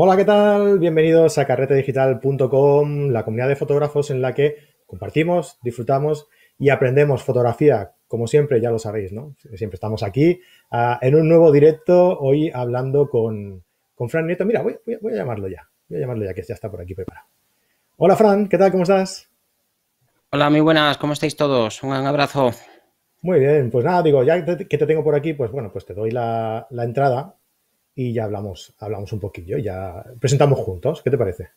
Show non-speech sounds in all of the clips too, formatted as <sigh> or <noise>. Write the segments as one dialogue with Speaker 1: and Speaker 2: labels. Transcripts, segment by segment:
Speaker 1: Hola, ¿qué tal? Bienvenidos a carretedigital.com, la comunidad de fotógrafos en la que compartimos, disfrutamos y aprendemos fotografía. Como siempre, ya lo sabéis, ¿no? Siempre estamos aquí uh, en un nuevo directo, hoy hablando con, con Fran Nieto. Mira, voy, voy, voy, a llamarlo ya, voy a llamarlo ya, que ya está por aquí preparado. Hola, Fran, ¿qué tal? ¿Cómo estás?
Speaker 2: Hola, muy buenas, ¿cómo estáis todos? Un abrazo.
Speaker 1: Muy bien, pues nada, digo, ya que te tengo por aquí, pues bueno, pues te doy la, la entrada y ya hablamos, hablamos un poquillo, ya presentamos juntos. ¿Qué te parece?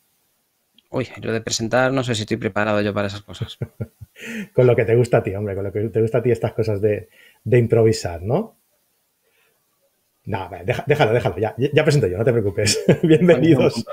Speaker 2: Uy, lo de presentar no sé si estoy preparado yo para esas cosas. <laughs>
Speaker 1: con lo que te gusta a ti, hombre, con lo que te gusta a ti estas cosas de, de improvisar, ¿no? No, déjalo, déjalo, ya, ya presento yo, no te preocupes. <laughs> Bienvenidos.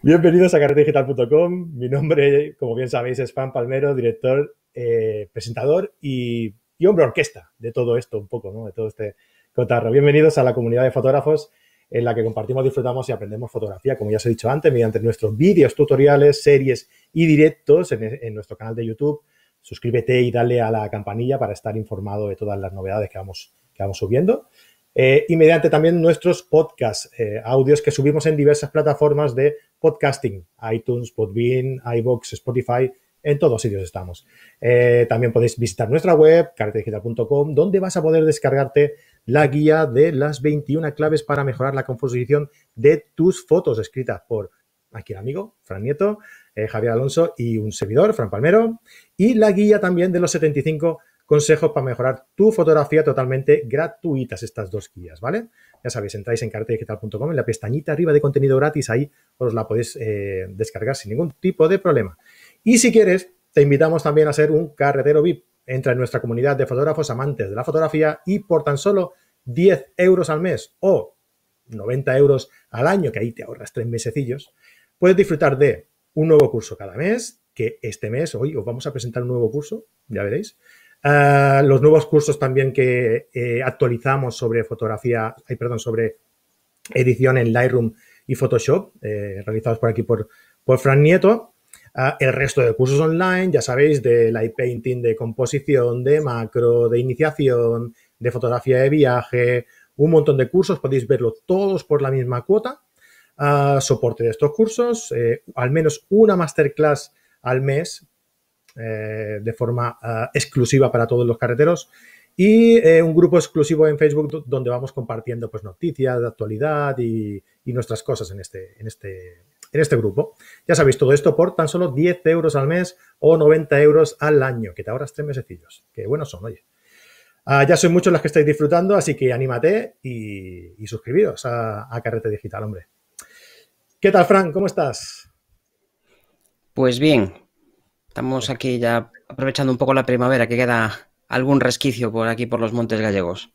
Speaker 1: Bienvenidos a carretedigital.com. Mi nombre, como bien sabéis, es Fran Palmero, director, eh, presentador y, y, hombre orquesta de todo esto, un poco, ¿no? De todo este cotarro. Bienvenidos a la comunidad de fotógrafos en la que compartimos, disfrutamos y aprendemos fotografía, como ya os he dicho antes, mediante nuestros vídeos, tutoriales, series y directos en, nuestro canal de YouTube. Suscríbete y dale a la campanilla para estar informado de todas las novedades que vamos, que vamos subiendo. Eh, y mediante también nuestros podcasts, eh, audios que subimos en diversas plataformas de podcasting, iTunes, Podbean, iBox, Spotify, en todos sitios estamos. Eh, también podéis visitar nuestra web, carretedigital.com, donde vas a poder descargarte la guía de las 21 claves para mejorar la composición de tus fotos, escrita por aquí el amigo, Fran Nieto, eh, Javier Alonso y un servidor, Fran Palmero, y la guía también de los 75 consejos para mejorar tu fotografía totalmente gratuitas, estas dos guías, ¿vale? Ya sabéis, entráis en carretedigital.com, en la pestañita arriba de contenido gratis, ahí os la podéis eh, descargar sin ningún tipo de problema. Y si quieres, te invitamos también a ser un carretero VIP. Entra en nuestra comunidad de fotógrafos amantes de la fotografía y por tan solo 10 euros al mes o 90 euros al año, que ahí te ahorras tres mesecillos, puedes disfrutar de un nuevo curso cada mes, que este mes, hoy os vamos a presentar un nuevo curso, ya veréis. Uh, los nuevos cursos también que eh, actualizamos sobre fotografía, ay, perdón, sobre edición en Lightroom y Photoshop, eh, realizados por aquí por, por Fran Nieto. Uh, el resto de cursos online, ya sabéis, de light painting, de composición, de macro, de iniciación, de fotografía de viaje, un montón de cursos, podéis verlo todos por la misma cuota. Uh, soporte de estos cursos, eh, al menos una masterclass al mes eh, de forma uh, exclusiva para todos los carreteros y eh, un grupo exclusivo en Facebook donde vamos compartiendo pues, noticias de actualidad y, y, nuestras cosas en este, en, este, en este grupo. Ya sabéis, todo esto por tan solo 10 euros al mes o 90 euros al año, que te ahorras tres mesecillos. Que buenos son, oye. Uh, ya sois muchos los que estáis disfrutando, así que anímate y, y suscribiros a, a, Carrete Digital, hombre. ¿Qué tal, Frank? ¿Cómo estás?
Speaker 2: Pues bien, estamos aquí ya aprovechando un poco la primavera, que queda algún resquicio por aquí, por los montes gallegos.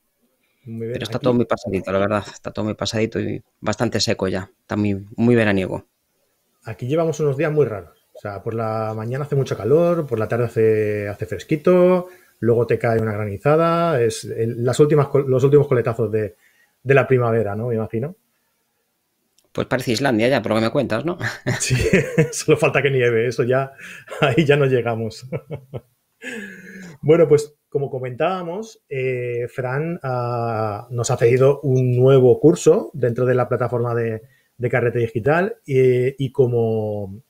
Speaker 2: Bien, Pero está aquí. todo muy pasadito, la verdad, está todo muy pasadito y bastante seco ya, está muy, muy veraniego.
Speaker 1: Aquí llevamos unos días muy raros. O sea, por la mañana hace mucho calor, por la tarde hace, hace fresquito, luego te cae una granizada, es las últimas, los últimos coletazos de, de la primavera, ¿no? Me imagino.
Speaker 2: Pues parece Islandia ya, por lo que me cuentas, ¿no? <laughs>
Speaker 1: Sí, <laughs> solo falta que nieve, eso ya, <laughs> ahí ya no llegamos. Bueno, pues como comentábamos, eh, Fran uh, nos ha pedido un nuevo curso dentro de la plataforma de, de Carrete Digital eh, y, como,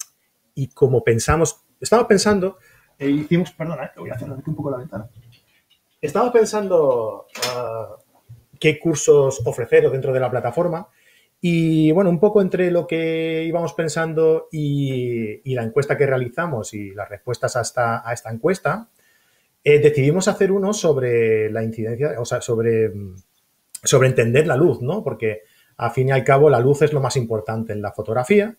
Speaker 1: y como pensamos, estaba pensando eh, hicimos, perdona, eh, voy a cerrar aquí un poco la ventana. Estaba pensando uh, qué cursos ofrecer dentro de la plataforma y bueno, un poco entre lo que íbamos pensando y, y la encuesta que realizamos y las respuestas a esta, a esta encuesta, eh, decidimos hacer uno sobre la incidencia, o sea, sobre, sobre entender la luz, ¿no? Porque a fin y al cabo la luz es lo más importante en la fotografía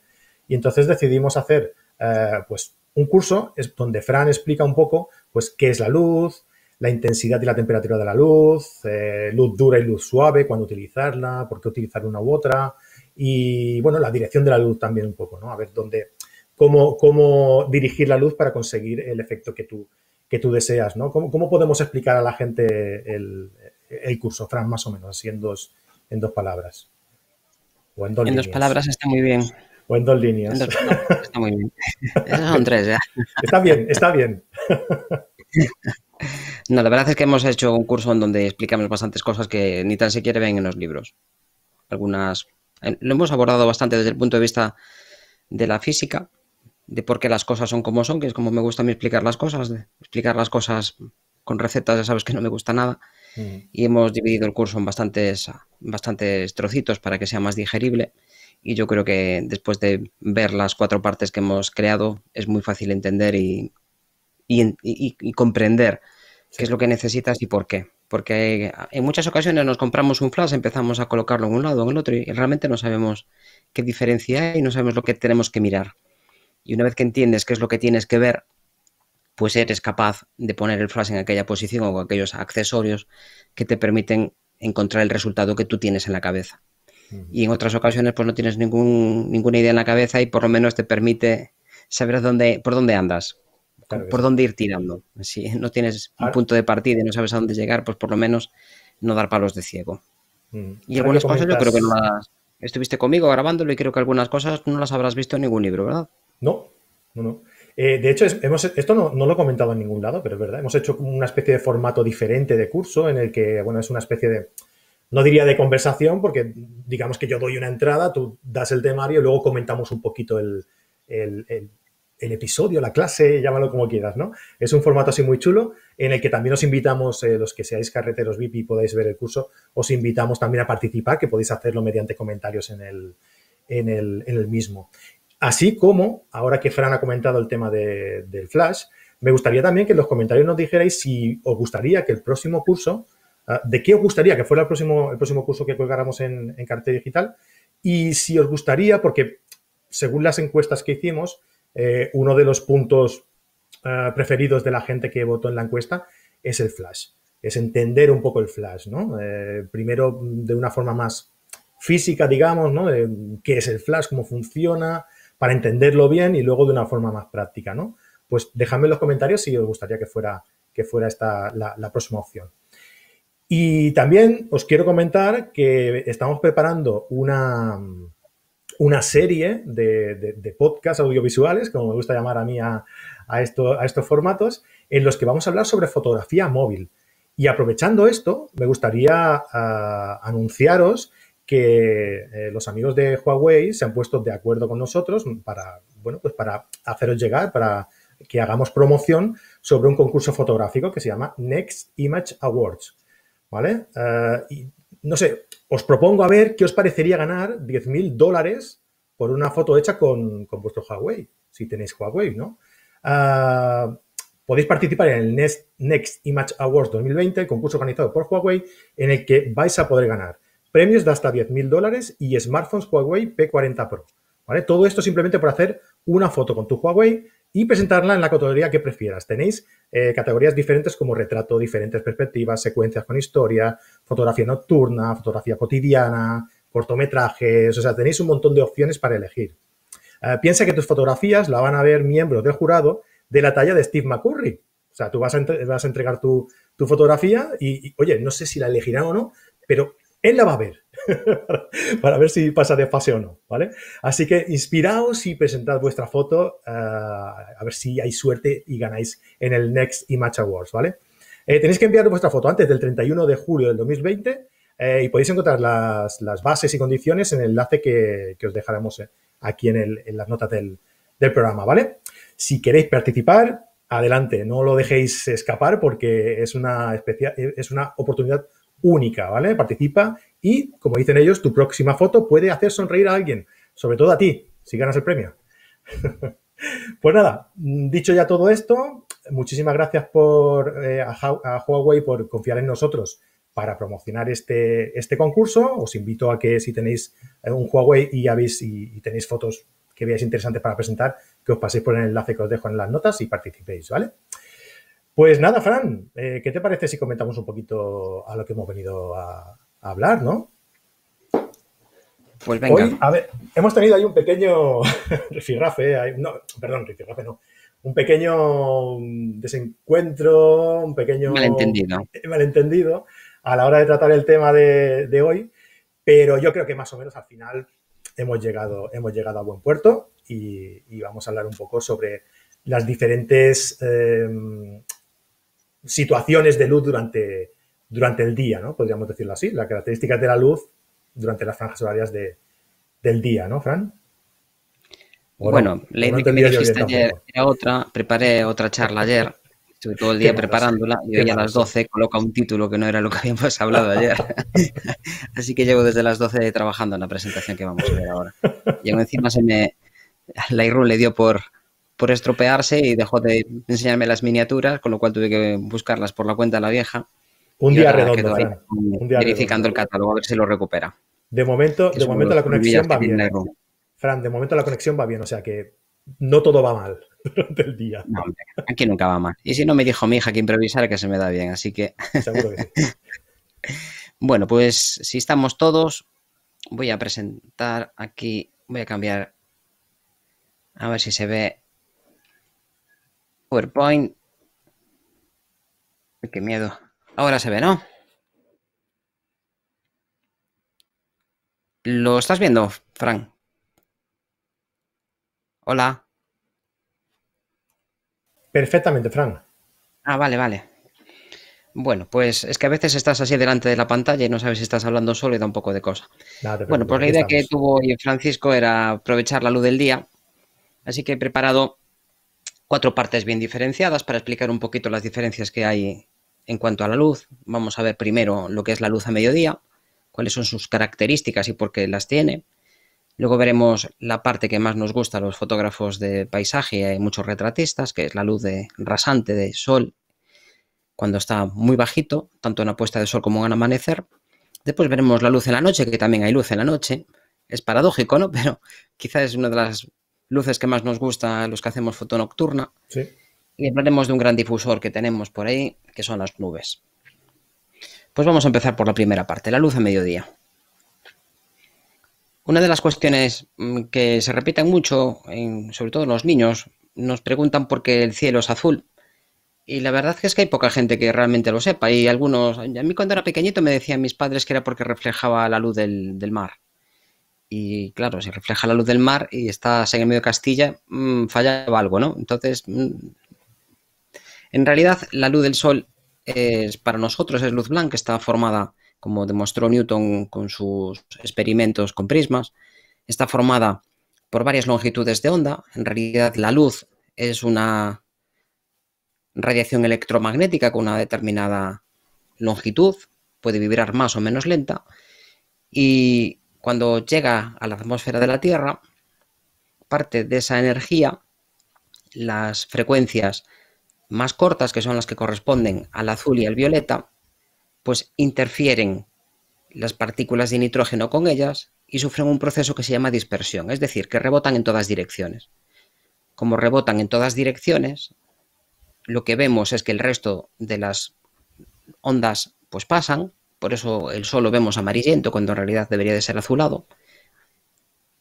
Speaker 1: y entonces decidimos hacer, eh, pues, un curso donde Fran explica un poco pues qué es la luz, la intensidad y la temperatura de la luz, eh, luz dura y luz suave, cuándo utilizarla, por qué utilizar una u otra y bueno, la dirección de la luz también un poco, ¿no? A ver dónde, cómo, cómo dirigir la luz para conseguir el efecto que tú, que tú deseas, ¿no? ¿Cómo, podemos explicar a la gente el, el, curso, Fran, más o menos, así en dos palabras?
Speaker 2: O en dos, en dos palabras está muy bien.
Speaker 1: O en dos líneas.
Speaker 2: En dos, no, <laughs> está muy bien. <laughs> Esas son tres ya.
Speaker 1: Está bien, está bien. <laughs>
Speaker 2: No, la verdad es que hemos hecho un curso en donde explicamos bastantes cosas que ni tan siquiera ven en los libros. Algunas Lo hemos abordado bastante desde el punto de vista de la física, de por qué las cosas son como son, que es como me gusta a mí explicar las cosas, de explicar las cosas con recetas, ya sabes que no me gusta nada. Y hemos dividido el curso en bastantes, bastantes trocitos para que sea más digerible. Y yo creo que después de ver las cuatro partes que hemos creado, es muy fácil entender y, y, comprender qué es lo que necesitas y por qué. Porque en muchas ocasiones nos compramos un flash, empezamos a colocarlo en un lado o en el otro y realmente no sabemos qué diferencia hay y no sabemos lo que tenemos que mirar. Y una vez que entiendes qué es lo que tienes que ver, pues eres capaz de poner el flash en aquella posición o aquellos accesorios que te permiten encontrar el resultado que tú tienes en la cabeza. Y en otras ocasiones pues no tienes ningún, ninguna idea en la cabeza y por lo menos te permite saber dónde, por dónde andas, por dónde ir tirando. Si no tienes un punto de partida y no sabes a dónde llegar, pues por lo menos no dar palos de ciego. Y algunas cosas yo creo que no las... Estuviste conmigo grabándolo y creo que algunas cosas no las habrás visto en ningún libro, ¿verdad?
Speaker 1: No, no, no. Eh, de hecho, hemos, esto no, lo he comentado en ningún lado, pero es verdad. Hemos hecho una especie de formato diferente de curso en el que, bueno, es una especie de, no diría de conversación, porque digamos que yo doy una entrada, tú das el temario y luego comentamos un poquito el, episodio, la clase, llámalo como quieras, ¿no? Es un formato así muy chulo en el que también os invitamos, eh, los que seáis carreteros VIP y podáis ver el curso, os invitamos también a participar, que podéis hacerlo mediante comentarios en el, en el, en el mismo. Así como, ahora que Fran ha comentado el tema del Flash, me gustaría también que en los comentarios nos dijerais si os gustaría que el próximo curso, ah, de qué os gustaría que fuera el próximo, el próximo curso que colgáramos en, en Cartel Digital y si os gustaría, porque según las encuestas que hicimos, eh, uno de los puntos ah, preferidos de la gente que votó en la encuesta es el Flash, es entender un poco el Flash, ¿no? Eh, primero de una forma más física, digamos, ¿no? De qué es el Flash, cómo funciona, para entenderlo bien y luego de una forma más práctica, ¿no? Pues dejadme en los comentarios si os gustaría que fuera, que fuera esta la, próxima opción. Y también os quiero comentar que estamos preparando una, una serie de, podcasts audiovisuales, como me gusta llamar a mí a, a estos formatos, en los que vamos a hablar sobre fotografía móvil. Y aprovechando esto, me gustaría ah, anunciaros que eh, los amigos de Huawei se han puesto de acuerdo con nosotros para, bueno, pues para haceros llegar, para que hagamos promoción sobre un concurso fotográfico que se llama Next Image Awards. ¿Vale? Eh, y, no sé, os propongo a ver qué os parecería ganar 10.000 dólares por una foto hecha con, vuestro Huawei, si tenéis Huawei, ¿no? Eh, podéis participar en el Next, Next Image Awards 2020, el concurso organizado por Huawei, en el que vais a poder ganar premios de hasta 10.000 dólares y smartphones Huawei P40 Pro. ¿vale? Todo esto simplemente por hacer una foto con tu Huawei y presentarla en la categoría que prefieras. Tenéis eh, categorías diferentes como retrato, diferentes perspectivas, secuencias con historia, fotografía nocturna, fotografía cotidiana, cortometrajes, o sea, tenéis un montón de opciones para elegir. Eh, piensa que tus fotografías la van a ver miembros del jurado de la talla de Steve McCurry. O sea, tú vas a, entregar tu, fotografía y, y, oye, no sé si la elegirán o no, pero él la va a ver <laughs> para ver si pasa de fase o no, ¿vale? Así que inspiraos y presentad vuestra foto eh, a ver si hay suerte y ganáis en el Next Image Awards, ¿vale? Eh, tenéis que enviar vuestra foto antes del 31 de julio del 2020 eh, y podéis encontrar las, bases y condiciones en el enlace que, os dejaremos aquí en, las notas del, programa, ¿vale? Si queréis participar, adelante, no lo dejéis escapar porque es una, es una oportunidad única, ¿vale? Participa y, como dicen ellos, tu próxima foto puede hacer sonreír a alguien, sobre todo a ti, si ganas el premio. <laughs> pues nada, dicho ya todo esto, muchísimas gracias por, eh, a, Huawei por confiar en nosotros para promocionar este, este concurso. Os invito a que si tenéis eh, un Huawei y, habéis, y, tenéis fotos que veáis interesantes para presentar, que os paséis por el enlace que os dejo en las notas y participéis, ¿vale? Pues nada, Fran, eh, ¿qué te parece si comentamos un poquito a lo que hemos venido a, hablar, no?
Speaker 2: Pues venga.
Speaker 1: a ver, hemos tenido ahí un pequeño <laughs> rifirrafe, no, perdón, rifirrafe no, un pequeño desencuentro, un pequeño
Speaker 2: malentendido.
Speaker 1: malentendido a la hora de tratar el tema de, hoy, pero yo creo que más o menos al final hemos llegado, hemos llegado a buen puerto y, vamos a hablar un poco sobre las diferentes eh, situaciones de luz durante, durante el día, ¿no? Podríamos decirlo así, las características de la luz durante las franjas horarias de, del día, ¿no, Fran?
Speaker 2: Bueno, la idea que me dijiste ayer era otra, preparé otra charla ayer, estuve todo el día <laughs> preparándola y hoy a las 12 coloca un título que no era lo que habíamos hablado ayer. <laughs> <laughs> Así que llevo desde las 12 trabajando en la presentación que vamos a ver ahora. Y encima se me... La IRU le dio por, por estropearse y dejó de enseñarme las miniaturas, con lo cual tuve que buscarlas por la cuenta de la vieja.
Speaker 1: Un día redondo, un
Speaker 2: día verificando el catálogo a ver si lo recupera.
Speaker 1: De momento, de momento la conexión va bien. Fran, de momento la conexión va bien, o sea que no todo va mal <laughs> durante el día.
Speaker 2: No, aquí nunca va mal. Y si no me dijo mi hija que improvisar, que se me da bien, así que. Seguro que sí. <laughs> bueno, pues si estamos todos, voy a presentar aquí, voy a cambiar, a ver si se ve PowerPoint. Qué miedo. Ahora se ve, ¿no? ¿Lo estás viendo, Fran? Hola.
Speaker 1: Perfectamente, Fran.
Speaker 2: Ah, vale, vale. Bueno, pues es que a veces estás así delante de la pantalla y no sabes si estás hablando solo y da un poco de cosa. bueno, pues la idea que tuvo Francisco era aprovechar la luz del día. Así que he preparado cuatro partes bien diferenciadas para explicar un poquito las diferencias que hay en cuanto a la luz. Vamos a ver primero lo que es la luz a mediodía, cuáles son sus características y por qué las tiene. Luego veremos la parte que más nos gusta a los fotógrafos de paisaje y muchos retratistas, que es la luz de, rasante de sol cuando está muy bajito, tanto en la puesta de sol como en amanecer. Después veremos la luz en la noche, que también hay luz en la noche. Es paradójico, ¿no? <laughs> Pero quizás es una de las luces que más nos gusta a los que hacemos foto nocturna. Sí. Y hablaremos de un gran difusor que tenemos por ahí, que son las nubes. Pues vamos a empezar por la primera parte, la luz a mediodía. Una de las cuestiones mm, que se repiten mucho, sobre todo en los niños, nos preguntan por qué el cielo es azul. Y la verdad es que hay poca gente que realmente lo sepa. Y algunos, a mí cuando era pequeñito me decían mis padres que era porque reflejaba la luz del, mar. Y claro, si refleja la luz del mar y estás en el medio de Castilla, mm, fallaba algo, ¿no? Entonces, mm, en realidad la luz del sol es, para nosotros es luz blanca, está formada como demostró Newton con sus experimentos con prismas, está formada por varias longitudes de onda. En realidad la luz es una radiación electromagnética con una determinada longitud, puede vibrar más o menos lenta, y cuando llega a la atmósfera de la Tierra, parte de esa energía, las frecuencias más cortas, que son las que corresponden al azul y al violeta, pues interfieren las partículas de nitrógeno con ellas y sufren un proceso que se llama dispersión, es decir, que rebotan en todas direcciones. Como rebotan en todas direcciones, lo que vemos es que el resto de las ondas pues pasan, por eso el sol lo vemos amarillento cuando en realidad debería de ser azulado,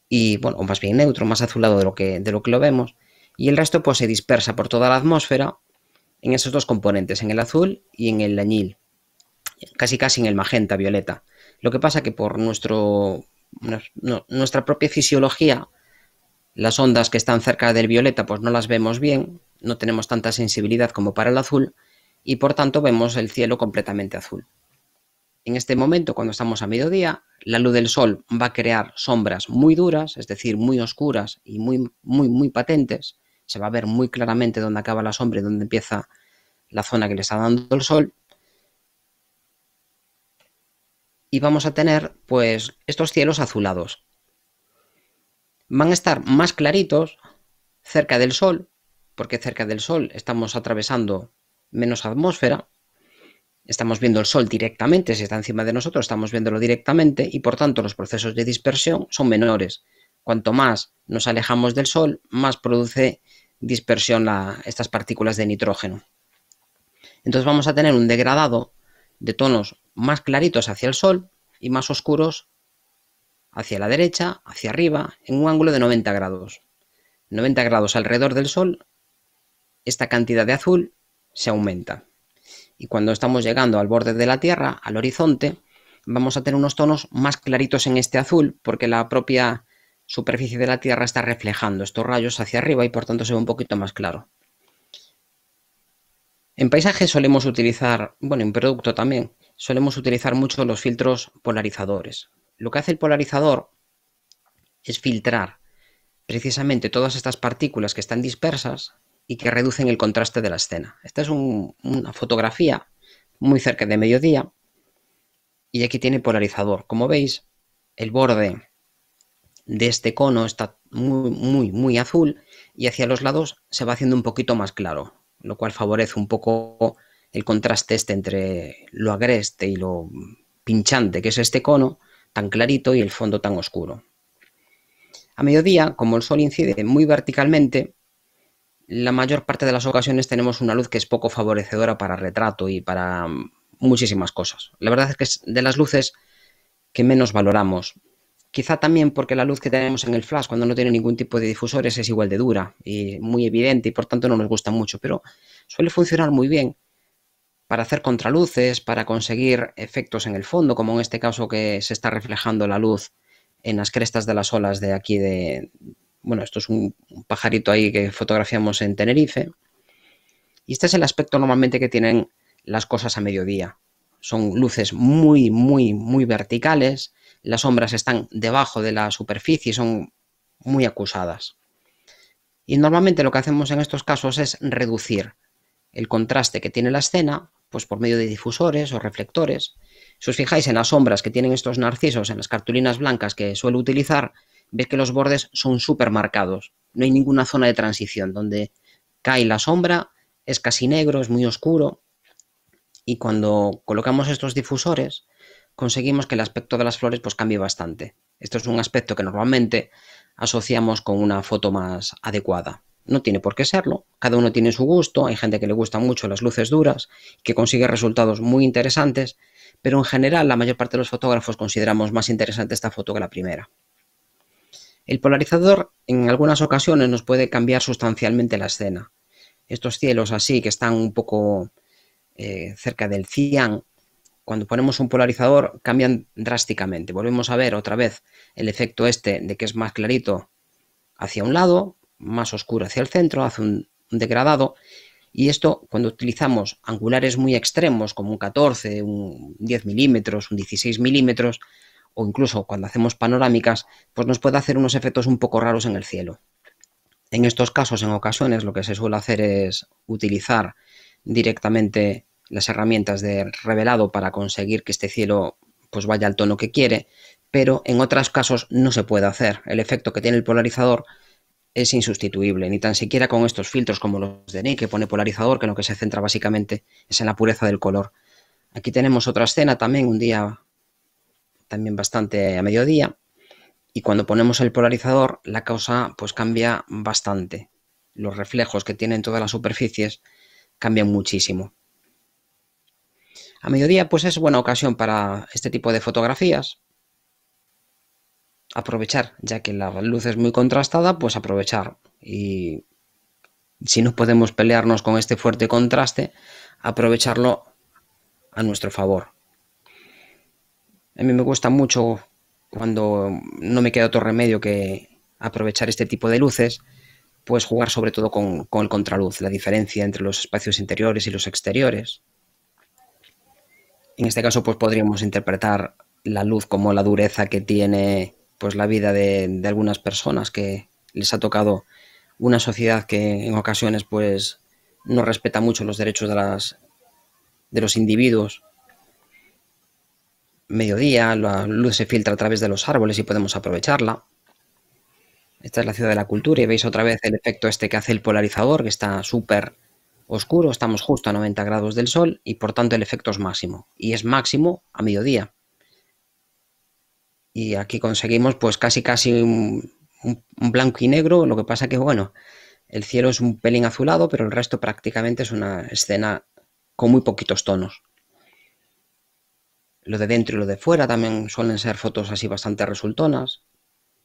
Speaker 2: y bueno, o más bien neutro, más azulado de lo que, de lo, que lo vemos, y el resto pues se dispersa por toda la atmósfera en esos dos componentes, en el azul y en el añil casi casi en el magenta violeta. Lo que pasa que por nuestro, nuestra propia fisiología, las ondas que están cerca del violeta pues no las vemos bien, no tenemos tanta sensibilidad como para el azul y por tanto vemos el cielo completamente azul. En este momento, cuando estamos a mediodía, la luz del sol va a crear sombras muy duras, es decir, muy oscuras y muy, muy, muy patentes. Se va a ver muy claramente dónde acaba la sombra y dónde empieza la zona que le está dando el sol. y vamos a tener pues estos cielos azulados. Van a estar más claritos cerca del Sol, porque cerca del Sol estamos atravesando menos atmósfera, estamos viendo el Sol directamente, si está encima de nosotros estamos viéndolo directamente y por tanto los procesos de dispersión son menores. Cuanto más nos alejamos del Sol, más produce dispersión estas partículas de nitrógeno. Entonces vamos a tener un degradado de tonos más claritos hacia el sol y más oscuros hacia la derecha, hacia arriba, en un ángulo de 90 grados. 90 grados alrededor del sol, esta cantidad de azul se aumenta. Y cuando estamos llegando al borde de la Tierra, al horizonte, vamos a tener unos tonos más claritos en este azul, porque la propia superficie de la Tierra está reflejando estos rayos hacia arriba y por tanto se ve un poquito más claro. En paisaje solemos utilizar, bueno, en producto también, solemos utilizar mucho los filtros polarizadores. Lo que hace el polarizador es filtrar precisamente todas estas partículas que están dispersas y que reducen el contraste de la escena. Esta es una fotografía muy cerca de mediodía y aquí tiene polarizador. Como veis, el borde de este cono está muy, muy, muy azul y hacia los lados se va haciendo un poquito más claro, lo cual favorece un poco el contraste este entre lo agreste y lo pinchante que es este cono tan clarito y el fondo tan oscuro. A mediodía, como el sol incide muy verticalmente, la mayor parte de las ocasiones tenemos una luz que es poco favorecedora para retrato y para muchísimas cosas. La verdad es que es de las luces que menos valoramos. Quizá también porque la luz que tenemos en el flash cuando no tiene ningún tipo de difusores es igual de dura y muy evidente y por tanto no nos gusta mucho, pero suele funcionar muy bien para hacer contraluces, para conseguir efectos en el fondo, como en este caso que se está reflejando la luz en las crestas de las olas de aquí de... Bueno, esto es un pajarito ahí que fotografiamos en Tenerife. Y este es el aspecto normalmente que tienen las cosas a mediodía. Son luces muy, muy, muy verticales. Las sombras están debajo de la superficie y son muy acusadas. Y normalmente lo que hacemos en estos casos es reducir el contraste que tiene la escena pues por medio de difusores o reflectores. Si os fijáis en las sombras que tienen estos narcisos en las cartulinas blancas que suelo utilizar, veis que los bordes son súper marcados. No hay ninguna zona de transición donde cae la sombra, es casi negro, es muy oscuro. Y cuando colocamos estos difusores, conseguimos que el aspecto de las flores pues cambie bastante. Esto es un aspecto que normalmente asociamos con una foto más adecuada. No tiene por qué serlo, cada uno tiene su gusto, hay gente que le gusta mucho las luces duras, que consigue resultados muy interesantes, pero en general la mayor parte de los fotógrafos consideramos más interesante esta foto que la primera. El polarizador en algunas ocasiones nos puede cambiar sustancialmente la escena. Estos cielos así que están un poco eh, cerca del cian, cuando ponemos un polarizador cambian drásticamente. Volvemos a ver otra vez el efecto este de que es más clarito hacia un lado, más oscuro hacia el centro, hace un, degradado. Y esto, cuando utilizamos angulares muy extremos, como un 14, un 10 milímetros, un 16 milímetros, o incluso cuando hacemos panorámicas, pues nos puede hacer unos efectos un poco raros en el cielo. En estos casos, en ocasiones, lo que se suele hacer es utilizar directamente las herramientas de revelado para conseguir que este cielo pues vaya al tono que quiere, pero en otros casos no se puede hacer. El efecto que tiene el polarizador es insustituible, ni tan siquiera con estos filtros como los de NIC, que pone polarizador, que en lo que se centra básicamente es en la pureza del color. Aquí tenemos otra escena también, un día también bastante a mediodía, y cuando ponemos el polarizador la cosa pues cambia bastante. Los reflejos que tienen todas las superficies cambian muchísimo. A mediodía pues es buena ocasión para este tipo de fotografías, aprovechar, ya que la luz es muy contrastada, pues aprovechar. Y si no podemos pelearnos con este fuerte contraste, aprovecharlo a nuestro favor. A mí me gusta mucho cuando no me queda otro remedio que aprovechar este tipo de luces, pues jugar sobre todo con, con el contraluz, la diferencia entre los espacios interiores y los exteriores. En este caso, pues podríamos interpretar la luz como la dureza que tiene pues la vida de, algunas personas que les ha tocado una sociedad que en ocasiones pues no respeta mucho los derechos de las de los individuos. Mediodía, la luz se filtra a través de los árboles y podemos aprovecharla. Esta es la ciudad de la cultura y veis otra vez el efecto este que hace el polarizador, que está súper oscuro, estamos justo a 90 grados del sol y por tanto el efecto es máximo. Y es máximo a mediodía y aquí conseguimos pues casi casi un, blanco y negro, lo que pasa que bueno, el cielo es un pelín azulado, pero el resto prácticamente es una escena con muy poquitos tonos. Lo de dentro y lo de fuera también suelen ser fotos así bastante resultonas.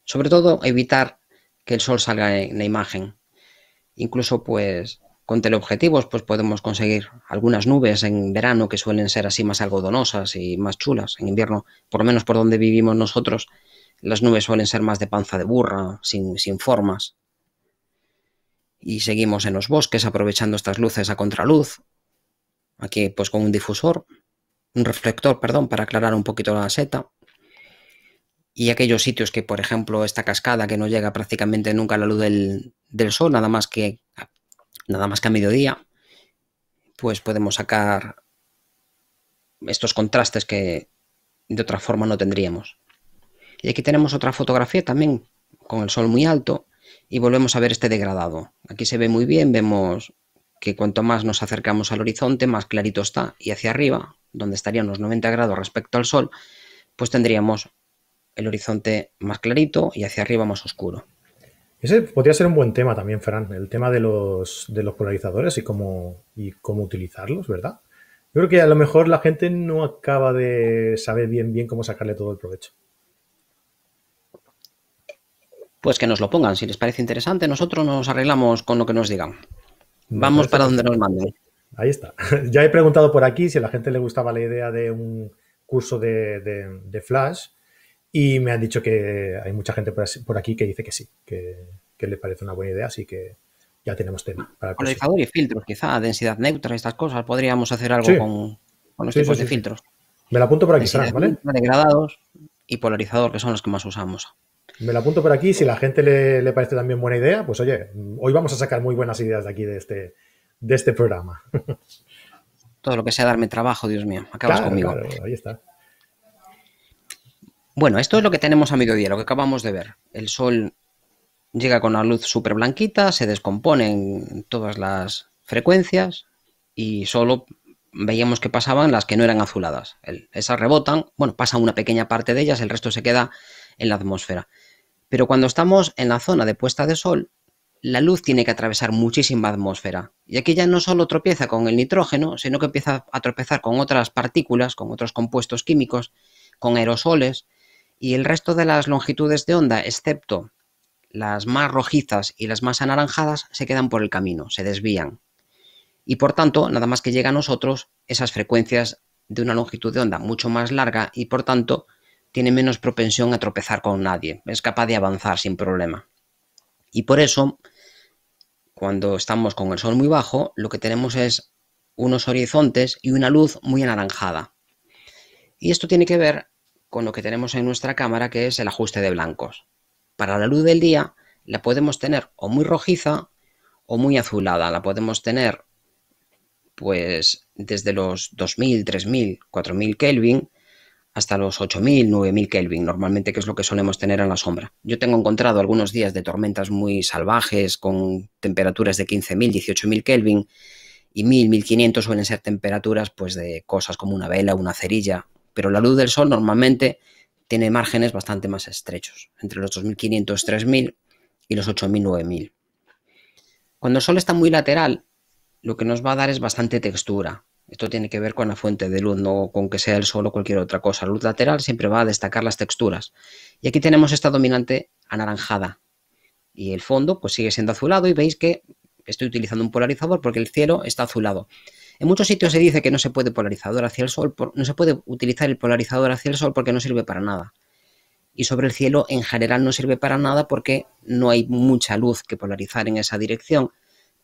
Speaker 2: Sobre todo evitar que el sol salga en la imagen. Incluso pues con teleobjetivos pues podemos conseguir algunas nubes en verano que suelen ser así más algodonosas y más chulas. En invierno, por lo menos por donde vivimos nosotros, las nubes suelen ser más de panza de burra, sin, sin formas. Y seguimos en los bosques aprovechando estas luces a contraluz. Aquí pues con un difusor, un reflector, perdón, para aclarar un poquito la seta. y aquellos sitios que, por ejemplo, esta cascada que no llega prácticamente nunca a la luz del, sol, nada más que nada más que a mediodía, pues podemos sacar estos contrastes que de otra forma no tendríamos. Y aquí tenemos otra fotografía también con el sol muy alto y volvemos a ver este degradado. Aquí se ve muy bien, vemos que cuanto más nos acercamos al horizonte, más clarito está. Y hacia arriba, donde estarían los 90 grados respecto al sol, pues tendríamos el horizonte más clarito y hacia arriba más oscuro.
Speaker 1: Ese podría ser un buen tema también, Fran, el tema de los, de los polarizadores y cómo, y cómo utilizarlos, ¿verdad? Yo creo que a lo mejor la gente no acaba de saber bien bien cómo sacarle todo el provecho.
Speaker 2: Pues que nos lo pongan, si les parece interesante, nosotros nos arreglamos con lo que nos digan. Vamos para donde nos manden.
Speaker 1: Ahí está. <laughs> Ya he preguntado por aquí si a la gente le gustaba la idea de un curso de, de Flash y me han dicho que hay mucha gente por aquí que dice que sí, que, le parece una buena idea, así que ya tenemos tema.
Speaker 2: Para Polarizador y filtros, quizá, densidad neutra, estas cosas. Podríamos hacer algo con, los tipos de filtros.
Speaker 1: Me la apunto por aquí, ¿vale?
Speaker 2: Degradados y polarizador, que son los que más usamos.
Speaker 1: Me la apunto por aquí. Si la gente le, parece también buena idea, pues oye, hoy vamos a sacar muy buenas ideas de aquí, de este, de este programa. <laughs>
Speaker 2: Todo lo que sea darme trabajo, Dios mío. Acabas conmigo.
Speaker 1: ahí está.
Speaker 2: Bueno, esto es lo que tenemos a mediodía, lo que acabamos de ver. El sol llega con una luz súper blanquita, se descompone en todas las frecuencias y solo veíamos que pasaban las que no eran azuladas. esas rebotan, bueno, pasa una pequeña parte de ellas, el resto se queda en la atmósfera. Pero cuando estamos en la zona de puesta de sol, la luz tiene que atravesar muchísima atmósfera. Y aquí ya no solo tropieza con el nitrógeno, sino que empieza a tropezar con otras partículas, con otros compuestos químicos, con aerosoles, y el resto de las longitudes de onda, excepto las más rojizas y las más anaranjadas, se quedan por el camino, se desvían. Y por tanto, nada más que llega a nosotros esas frecuencias de una longitud de onda mucho más larga y por tanto tiene menos propensión a tropezar con nadie, es capaz de avanzar sin problema. Y por eso, cuando estamos con el sol muy bajo, lo que tenemos es unos horizontes y una luz muy anaranjada. Y esto tiene que ver con lo que tenemos en nuestra cámara, que es el ajuste de blancos. Para la luz del día la podemos tener o muy rojiza o muy azulada. La podemos tener pues desde los 2000, 3000, 4000 Kelvin hasta los 8000, 9000 Kelvin, normalmente que es lo que solemos tener en la sombra. Yo tengo encontrado algunos días de tormentas muy salvajes con temperaturas de 15000, 18000 Kelvin y 1000, 1500 suelen ser temperaturas pues de cosas como una vela, una cerilla, pero la luz del sol normalmente tiene márgenes bastante más estrechos, entre los 2500, 3000 y los 8000, 9000. Cuando el sol está muy lateral, lo que nos va a dar es bastante textura. Esto tiene que ver con la fuente de luz, no con que sea el sol o cualquier otra cosa. La luz lateral siempre va a destacar las texturas. Y aquí tenemos esta dominante anaranjada. Y el fondo pues sigue siendo azulado y veis que estoy utilizando un polarizador porque el cielo está azulado. En muchos sitios se dice que no se puede polarizador hacia el sol, no se puede utilizar el polarizador hacia el sol porque no sirve para nada. Y sobre el cielo en general no sirve para nada porque no hay mucha luz que polarizar en esa dirección.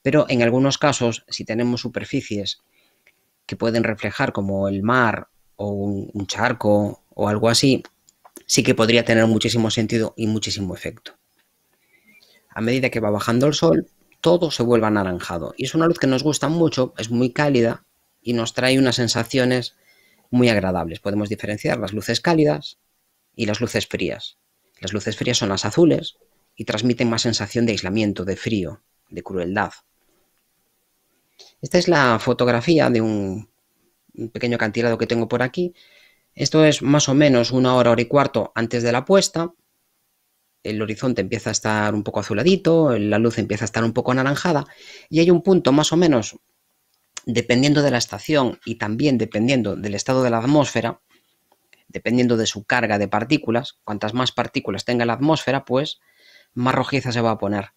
Speaker 2: Pero en algunos casos, si tenemos superficies que pueden reflejar como el mar o un charco o algo así, sí que podría tener muchísimo sentido y muchísimo efecto. A medida que va bajando el sol, todo se vuelve anaranjado. Y es una luz que nos gusta mucho, es muy cálida y nos trae unas sensaciones muy agradables. Podemos diferenciar las luces cálidas y las luces frías. Las luces frías son las azules y transmiten más sensación de aislamiento, de frío, de crueldad. Esta es la fotografía de un, pequeño acantilado que tengo por aquí. Esto es más o menos una hora, hora y cuarto antes de la puesta el horizonte empieza a estar un poco azuladito, la luz empieza a estar un poco anaranjada y hay un punto más o menos, dependiendo de la estación y también dependiendo del estado de la atmósfera, dependiendo de su carga de partículas, cuantas más partículas tenga la atmósfera, pues más rojiza se va a poner.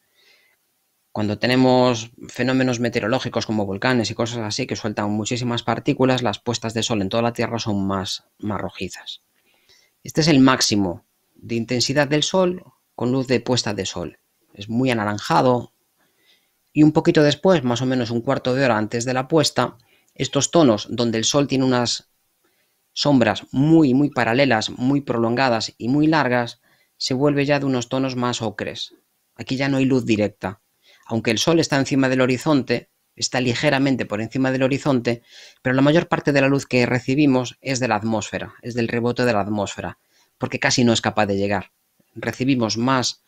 Speaker 2: Cuando tenemos fenómenos meteorológicos como volcanes y cosas así que sueltan muchísimas partículas, las puestas de sol en toda la Tierra son más, rojizas. Este es el máximo de intensidad del sol con luz de puesta de sol. Es muy anaranjado. Y un poquito después, más o menos un cuarto de hora antes de la puesta, estos tonos donde el sol tiene unas sombras muy, muy paralelas, muy prolongadas y muy largas, se vuelve ya de unos tonos más ocres. Aquí ya no hay luz directa. Aunque el sol está encima del horizonte, está ligeramente por encima del horizonte, pero la mayor parte de la luz que recibimos es de la atmósfera, es del rebote de la atmósfera, porque casi no es capaz de llegar. Recibimos más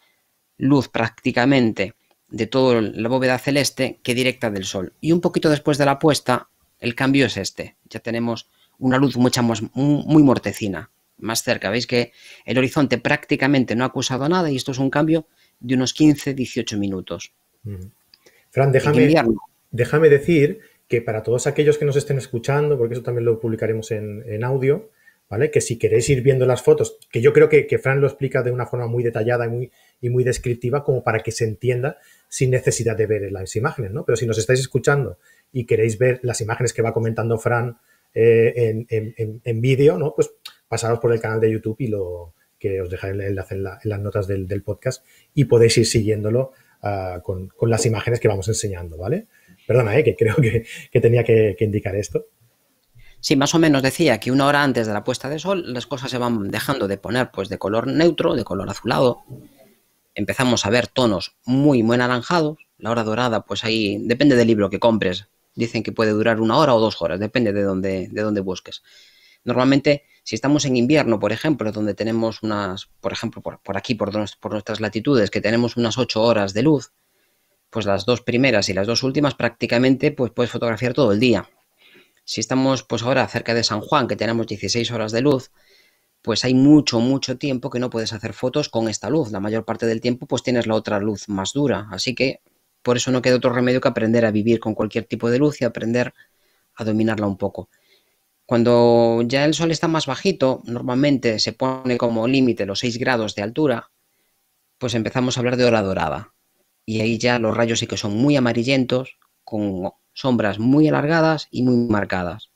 Speaker 2: luz prácticamente de toda la bóveda celeste que directa del sol. Y un poquito después de la puesta, el cambio es este. Ya tenemos una luz mucha muy mortecina, más cerca. Veis que el horizonte prácticamente no ha acusado nada y esto es un cambio de unos 15-18 minutos.
Speaker 1: Fran, déjame, déjame decir que para todos aquellos que nos estén escuchando, porque eso también lo publicaremos en, audio, ¿vale? Que si queréis ir viendo las fotos, que yo creo que, que, Fran lo explica de una forma muy detallada y muy, y muy descriptiva, como para que se entienda sin necesidad de ver las imágenes, ¿no? Pero si nos estáis escuchando y queréis ver las imágenes que va comentando Fran eh, en, vídeo, ¿no? Pues pasaros por el canal de YouTube y lo que os dejaré el enlace en, las notas del, podcast y podéis ir siguiéndolo ah, con, las imágenes que vamos enseñando, ¿vale? Perdona, ¿eh? que creo que, tenía que, indicar esto.
Speaker 2: Sí, más o menos decía que una hora antes de la puesta de sol las cosas se van dejando de poner pues de color neutro, de color azulado. Empezamos a ver tonos muy, muy anaranjados. La hora dorada, pues ahí depende del libro que compres. Dicen que puede durar una hora o dos horas, depende de dónde, de dónde busques. Normalmente, si estamos en invierno, por ejemplo, donde tenemos unas, por ejemplo, por, aquí, por, nuestras latitudes, que tenemos unas ocho horas de luz, pues las dos primeras y las dos últimas prácticamente pues puedes fotografiar todo el día. Si estamos pues ahora cerca de San Juan, que tenemos 16 horas de luz, pues hay mucho, mucho tiempo que no puedes hacer fotos con esta luz. La mayor parte del tiempo pues tienes la otra luz más dura. Así que por eso no queda otro remedio que aprender a vivir con cualquier tipo de luz y aprender a dominarla un poco. Cuando ya el sol está más bajito, normalmente se pone como límite los 6 grados de altura, pues empezamos a hablar de hora dorada. Y ahí ya los rayos sí que son muy amarillentos, con sombras muy alargadas y muy marcadas.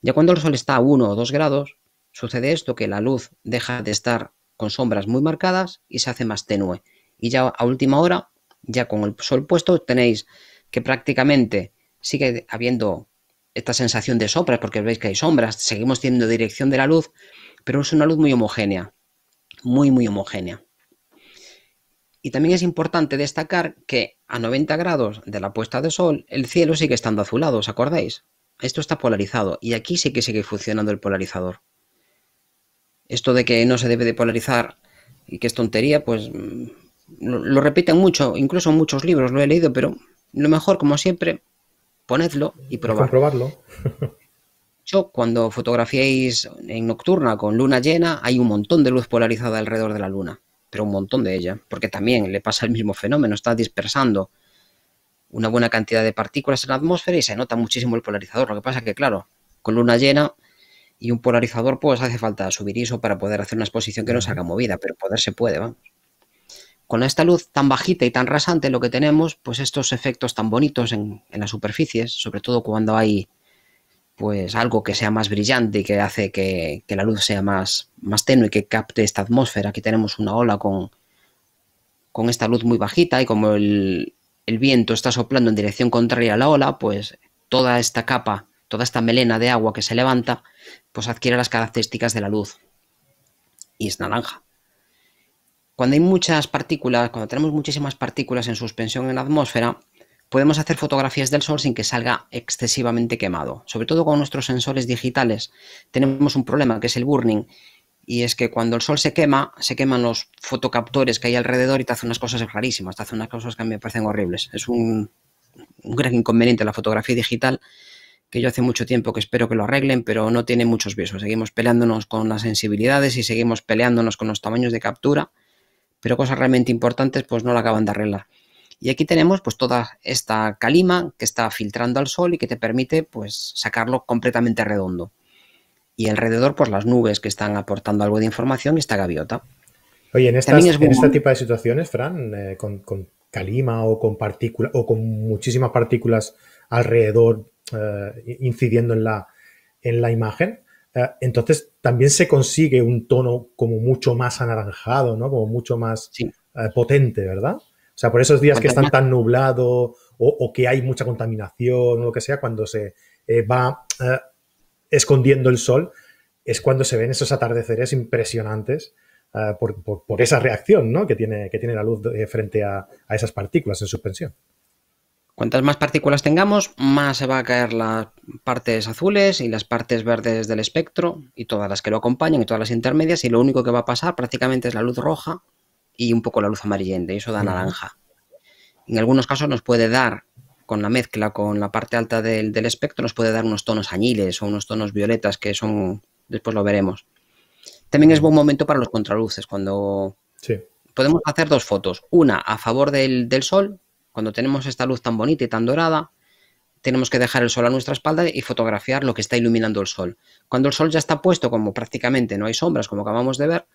Speaker 2: Ya cuando el sol está a 1 o 2 grados, sucede esto que la luz deja de estar con sombras muy marcadas y se hace más tenue. Y ya a última hora ya con el sol puesto tenéis que prácticamente sigue habiendo esta sensación de sombras, porque veis que hay sombras, seguimos teniendo dirección de la luz, pero es una luz muy homogénea, muy, muy homogénea. Y también es importante destacar que a 90 grados de la puesta de sol, el cielo sigue estando azulado, ¿os acordáis? Esto está polarizado y aquí sí que sigue funcionando el polarizador. Esto de que no se debe de polarizar y que es tontería, pues lo, repiten mucho, incluso en muchos libros lo he leído, pero lo mejor, como siempre, ponedlo y probad.
Speaker 1: probarlo.
Speaker 2: Yo, cuando fotografiéis en nocturna con luna llena, hay un montón de luz polarizada alrededor de la luna, pero un montón de ella, porque también le pasa el mismo fenómeno, está dispersando una buena cantidad de partículas en la atmósfera y se nota muchísimo el polarizador. Lo que pasa que, claro, con luna llena y un polarizador, pues hace falta subir ISO para poder hacer una exposición que no se haga movida, pero poder se puede, vamos con esta luz tan bajita y tan rasante lo que tenemos, pues estos efectos tan bonitos en, las superficies, sobre todo cuando hay pues algo que sea más brillante y que hace que, la luz sea más, más tenue y que capte esta atmósfera. Aquí tenemos una ola con, con esta luz muy bajita y como el, el viento está soplando en dirección contraria a la ola, pues toda esta capa, toda esta melena de agua que se levanta, pues adquiere las características de la luz. Y es naranja. Cuando hay muchas partículas, cuando tenemos muchísimas partículas en suspensión en la atmósfera, podemos hacer fotografías del Sol sin que salga excesivamente quemado. Sobre todo con nuestros sensores digitales tenemos un problema que es el burning y es que cuando el Sol se quema, se queman los fotocaptores que hay alrededor y te hace unas cosas rarísimas, te hace unas cosas que a mí me parecen horribles. Es un, un gran inconveniente la fotografía digital que yo hace mucho tiempo que espero que lo arreglen, pero no tiene muchos visos. Seguimos peleándonos con las sensibilidades y seguimos peleándonos con los tamaños de captura pero cosas realmente importantes pues no la acaban de arreglar. Y aquí tenemos pues toda esta calima que está filtrando al sol y que te permite pues sacarlo completamente redondo. Y alrededor pues las nubes que están aportando algo de información y esta gaviota.
Speaker 1: Oye, en, este tipo de situaciones, Fran, eh, con, calima o con partículas o con muchísimas partículas alrededor eh, incidiendo en la, en la imagen, eh, entonces también se consigue un tono como mucho más anaranjado, ¿no? Como mucho más eh, potente, ¿verdad? O sea, por esos días que están tan nublados o, que hay mucha contaminación o lo que sea, cuando se eh, va escondiendo el sol, es cuando se ven esos atardeceres impresionantes eh, por, esa reacción ¿no? que, tiene, que tiene la luz frente a, esas partículas en suspensión.
Speaker 2: Cuantas más partículas tengamos, más se va a caer las partes azules y las partes verdes del espectro y todas las que lo acompañan y todas las intermedias y lo único que va a pasar prácticamente es la luz roja y un poco la luz amarillenta y eso da naranja. En algunos casos nos puede dar, con la mezcla con la parte alta del, del espectro, nos puede dar unos tonos añiles o unos tonos violetas que son, después lo veremos. También es buen momento para los contraluces, cuando podemos hacer dos fotos. Una a favor del, sol, cuando tenemos esta luz tan bonita y tan dorada, tenemos que dejar el sol a nuestra espalda y fotografiar lo que está iluminando el sol. Cuando el sol ya está puesto, como prácticamente no hay sombras, como acabamos de ver,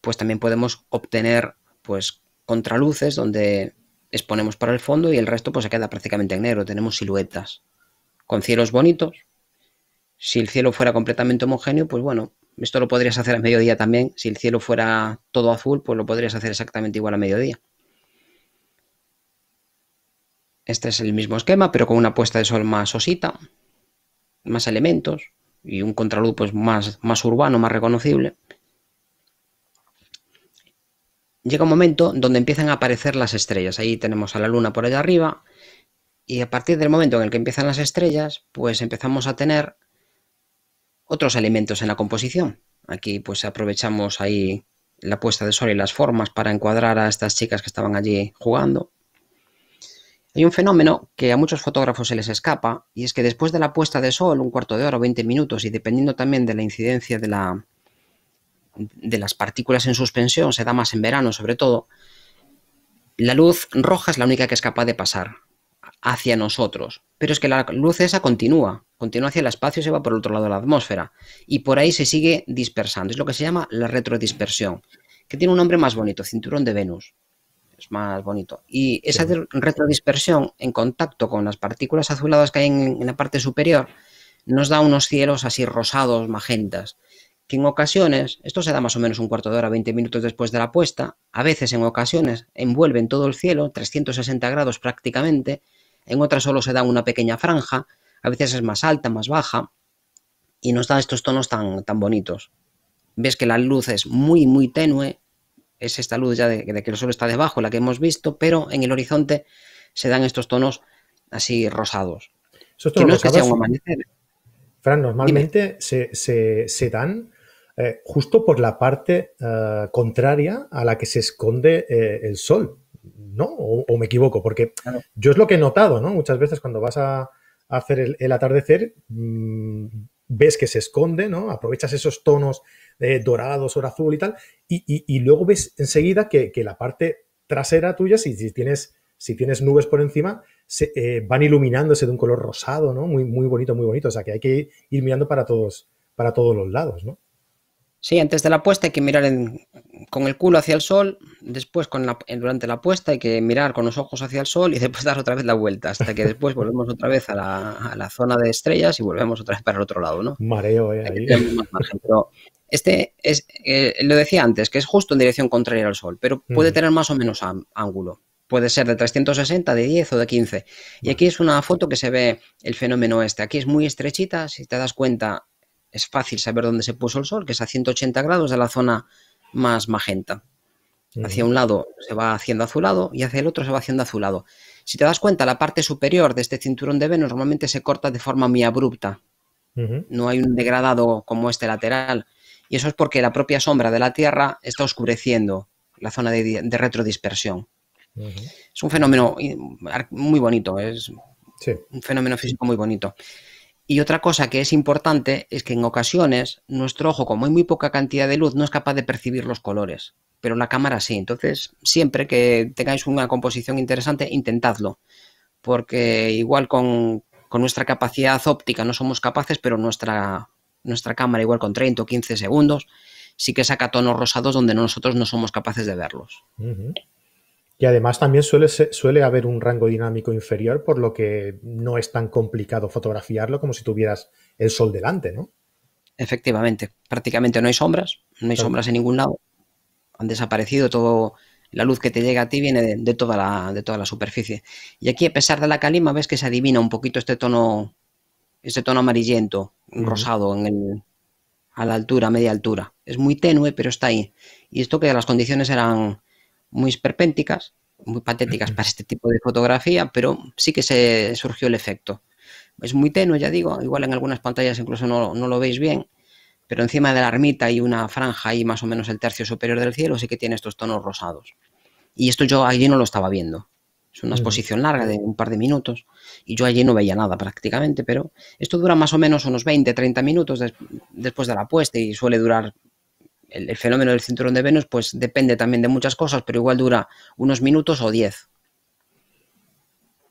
Speaker 2: pues también podemos obtener pues contraluces donde exponemos para el fondo y el resto pues se queda prácticamente en negro. Tenemos siluetas con cielos bonitos. Si el cielo fuera completamente homogéneo, pues bueno, esto lo podrías hacer a mediodía también. Si el cielo fuera todo azul, pues lo podrías hacer exactamente igual a mediodía. Este es el mismo esquema, pero con una puesta de sol más osita, más elementos y un contraluz pues más, más urbano, más reconocible. Llega un momento donde empiezan a aparecer las estrellas. Ahí tenemos a la luna por allá arriba. Y a partir del momento en el que empiezan las estrellas, pues empezamos a tener otros elementos en la composición. Aquí pues aprovechamos ahí la puesta de sol y las formas para encuadrar a estas chicas que estaban allí jugando. Hay un fenómeno que a muchos fotógrafos se les escapa y es que después de la puesta de sol, un cuarto de hora o 20 minutos y dependiendo también de la incidencia de, la, de las partículas en suspensión, se da más en verano sobre todo, la luz roja es la única que es capaz de pasar hacia nosotros. Pero es que la luz esa continúa, continúa hacia el espacio y se va por el otro lado de la atmósfera. Y por ahí se sigue dispersando. Es lo que se llama la retrodispersión, que tiene un nombre más bonito, cinturón de Venus. Es más bonito. Y esa retrodispersión en contacto con las partículas azuladas que hay en, en la parte superior nos da unos cielos así rosados, magentas que en ocasiones, esto se da más o menos un cuarto de hora, 20 minutos después de la puesta, a veces en ocasiones envuelven todo el cielo, 360 grados prácticamente, en otras solo se da una pequeña franja, a veces es más alta, más baja, y nos da estos tonos tan, tan bonitos. Ves que la luz es muy, muy tenue, es esta luz ya de, que el sol está debajo, la que hemos visto, pero en el horizonte se dan estos tonos así rosados.
Speaker 1: que no es que sea un amanecer. Fran, normalmente se, dan eh, justo por la parte eh, contraria a la que se esconde eh, el sol. ¿no? O, me equivoco, porque yo es lo que he notado, ¿no? Muchas veces cuando vas a, hacer el, atardecer, mm, ves que se esconde, ¿no? Aprovechas esos tonos dorados o azul y tal, y, luego ves enseguida que, la parte trasera tuya, si, si, tienes, si tienes nubes por encima, se, eh, van iluminándose de un color rosado, ¿no? Muy, muy bonito, muy bonito. O sea que hay que ir mirando para todos, para todos los lados, ¿no?
Speaker 2: Sí, antes de la puesta hay que mirar con el culo hacia el sol, después con la, durante la puesta hay que mirar con los ojos hacia el sol y <laughs> después dar otra vez la vuelta, hasta que después <laughs> volvemos otra vez a la, zona de estrellas y volvemos otra vez para el otro lado, ¿no?
Speaker 1: Mareo, eh. Ahí.
Speaker 2: Pero este es, eh, lo decía antes, que es justo en dirección contraria al sol, pero puede mm. tener más o menos ángulo. Puede ser de 360, de 10 o de 15. Y aquí es una foto que se ve el fenómeno este. Aquí es muy estrechita, si te das cuenta, es fácil saber dónde se puso el sol, que es a 180 grados de la zona más magenta. Hacia un lado se va haciendo azulado y hacia el otro se va haciendo azulado. Si te das cuenta, la parte superior de este cinturón de Venus normalmente se corta de forma muy abrupta. No hay un degradado como este lateral. Y eso es porque la propia sombra de la Tierra está oscureciendo la zona de, retrodispersión. Es un fenómeno muy bonito, es un fenómeno físico muy bonito. Y otra cosa que es importante es que en ocasiones nuestro ojo, como hay muy poca cantidad de luz, no es capaz de percibir los colores, pero la cámara sí. Entonces, siempre que tengáis una composición interesante, intentadlo, porque igual con, nuestra capacidad óptica no somos capaces, pero nuestra, nuestra cámara, igual con 30 o 15 segundos, sí que saca tonos rosados donde nosotros no somos capaces de verlos.
Speaker 1: Y además también suele, suele haber un rango dinámico inferior, por lo que no es tan complicado fotografiarlo como si tuvieras el sol delante, ¿no?
Speaker 2: Efectivamente, prácticamente no hay sombras, no hay sombras en ningún lado. Han desaparecido todo, la luz que te llega a ti viene de, toda la, de toda la superficie. Y aquí, a pesar de la calima, ves que se adivina un poquito este tono, este tono amarillento, rosado en el, a la altura, a media altura. Es muy tenue, pero está ahí. Y esto que las condiciones eran muy esperpénticas, muy patéticas para este tipo de fotografía, pero sí que se surgió el efecto. Es muy tenue, ya digo, igual en algunas pantallas incluso no, lo veis bien, pero encima de la ermita hay una franja ahí más o menos el tercio superior del cielo, sí que tiene estos tonos rosados. Y esto yo allí no lo estaba viendo. Es una exposición larga de un par de minutos y yo allí no veía nada prácticamente, pero esto dura más o menos unos 20, 30 minutos después de la puesta y suele durar el, fenómeno del cinturón de Venus, pues depende también de muchas cosas, pero igual dura unos minutos o 10.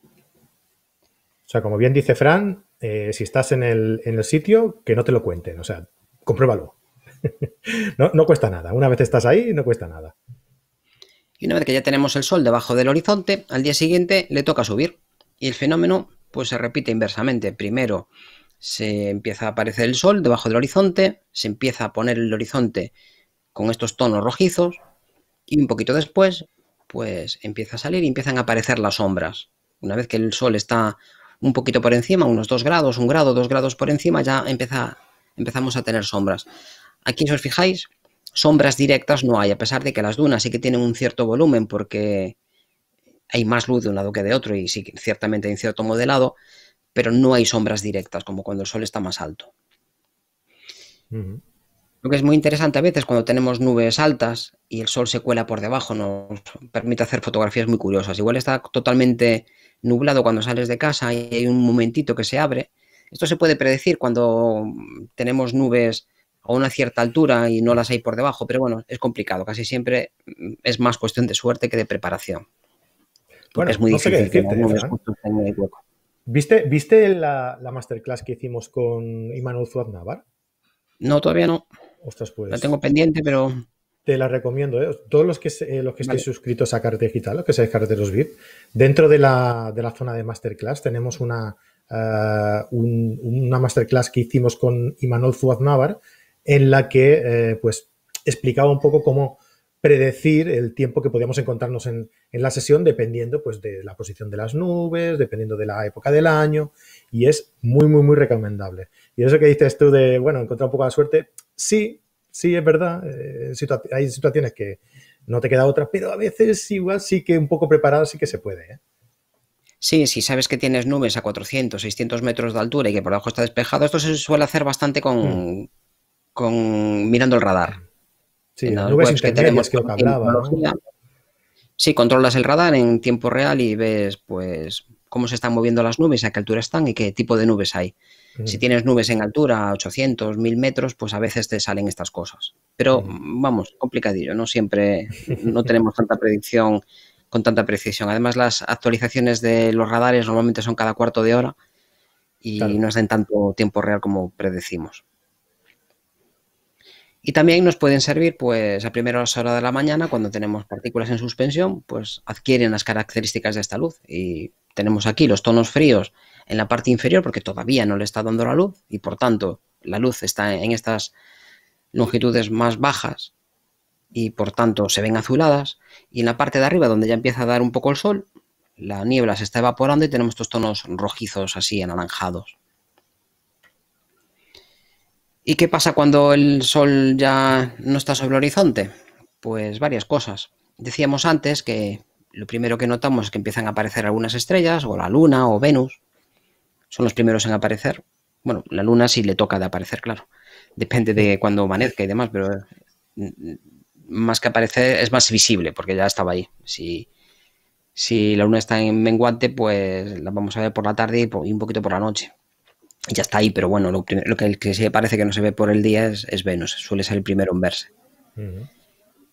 Speaker 1: O sea, como bien dice Fran, eh, si estás en el, en el, sitio, que no te lo cuenten, o sea, compruébalo. <laughs> no, no cuesta nada, una vez estás ahí, no cuesta nada.
Speaker 2: Y una vez que ya tenemos el sol debajo del horizonte, al día siguiente le toca subir. Y el fenómeno pues se repite inversamente. Primero se empieza a aparecer el sol debajo del horizonte, se empieza a poner el horizonte con estos tonos rojizos y un poquito después pues empieza a salir y empiezan a aparecer las sombras. Una vez que el sol está un poquito por encima, unos 2 grados, un grado, dos grados por encima, ya empieza, empezamos a tener sombras. Aquí, si os fijáis, sombras directas no hay, a pesar de que las dunas sí que tienen un cierto volumen porque hay más luz de un lado que de otro y sí, ciertamente hay un cierto modelado, pero no hay sombras directas, como cuando el sol está más alto. Lo que es muy interesante a veces cuando tenemos nubes altas y el sol se cuela por debajo, nos permite hacer fotografías muy curiosas. Igual está totalmente nublado cuando sales de casa y hay un momentito que se abre. Esto se puede predecir cuando tenemos nubes a una cierta altura y no las hay por debajo, pero bueno, es complicado. Casi siempre es más cuestión de suerte que de preparación.
Speaker 1: Bueno, es muy difícil que ¿Viste, ¿viste la, masterclass que hicimos con Immanuel Navar?
Speaker 2: No, todavía no.
Speaker 1: Ostras, pues.
Speaker 2: La tengo pendiente, pero.
Speaker 1: Te la recomiendo, ¿eh? Todos los que, eh, los que estéis suscritos a Carrete Digital, los que seáis carreteros VIP, dentro de la, de la zona de masterclass tenemos una, uh, una masterclass que hicimos con Imanol Navar en la que eh, pues explicaba un poco cómo predecir el tiempo que podíamos encontrarnos en, la sesión dependiendo pues, de la posición de las nubes, dependiendo de la época del año y es muy, muy, muy recomendable. Y eso que dices tú de, bueno, encontrar un poco de suerte, sí, sí es verdad, eh, hay situaciones que no te queda otra, pero a veces igual sí que un poco preparado sí que se puede. ¿eh?
Speaker 2: Sí, si sabes que tienes nubes a 400, 600 metros de altura y que por abajo está despejado, esto se suele hacer bastante con, mm. con mirando el radar.
Speaker 1: Sí, en nubes que tenemos que hablaba.
Speaker 2: Sí, controlas el radar en tiempo real y ves pues cómo se están moviendo las nubes, a qué altura están y qué tipo de nubes hay. Si tienes nubes en altura, 800, 1000 metros, pues a veces te salen estas cosas. Pero vamos, complicadillo, no siempre, no tenemos tanta predicción con tanta precisión. Además, las actualizaciones de los radares normalmente son cada cuarto de hora y no es en tanto tiempo real como predecimos. Y también nos pueden servir, pues, a primeras horas de la mañana, cuando tenemos partículas en suspensión, pues adquieren las características de esta luz. Y tenemos aquí los tonos fríos en la parte inferior, porque todavía no le está dando la luz, y por tanto la luz está en estas longitudes más bajas y por tanto se ven azuladas. Y en la parte de arriba, donde ya empieza a dar un poco el sol, la niebla se está evaporando y tenemos estos tonos rojizos así, anaranjados. ¿Y qué pasa cuando el sol ya no está sobre el horizonte? Pues varias cosas. Decíamos antes que lo primero que notamos es que empiezan a aparecer algunas estrellas, o la luna, o Venus. Son los primeros en aparecer. Bueno, la luna sí le toca de aparecer, claro. Depende de cuando amanezca y demás, pero mm, más que aparecer es más visible, porque ya estaba ahí. Si, si la luna está en menguante, pues la vamos a ver por la tarde y un poquito por la noche ya está ahí, pero bueno, lo, que, el que se parece que no se ve por el día es, Venus, suele ser el primero en verse.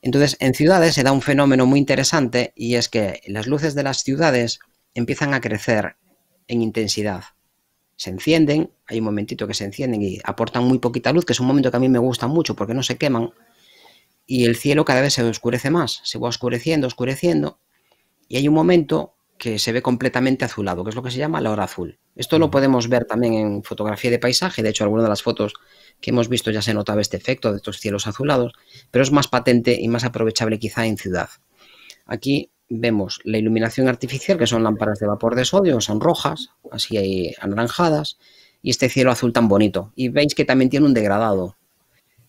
Speaker 2: Entonces, en ciudades se da un fenómeno muy interesante y es que las luces de las ciudades empiezan a crecer en intensidad. Se encienden, hay un momentito que se encienden y aportan muy poquita luz, que es un momento que a mí me gusta mucho porque no se queman, y el cielo cada vez se oscurece más, se va oscureciendo, oscureciendo, y hay un momento que se ve completamente azulado, que es lo que se llama la hora azul. Esto lo podemos ver también en fotografía de paisaje, de hecho, algunas de las fotos que hemos visto ya se notaba este efecto de estos cielos azulados, pero es más patente y más aprovechable quizá en ciudad. Aquí vemos la iluminación artificial, que son lámparas de vapor de sodio, son rojas, así anaranjadas, y este cielo azul tan bonito. Y veis que también tiene un degradado.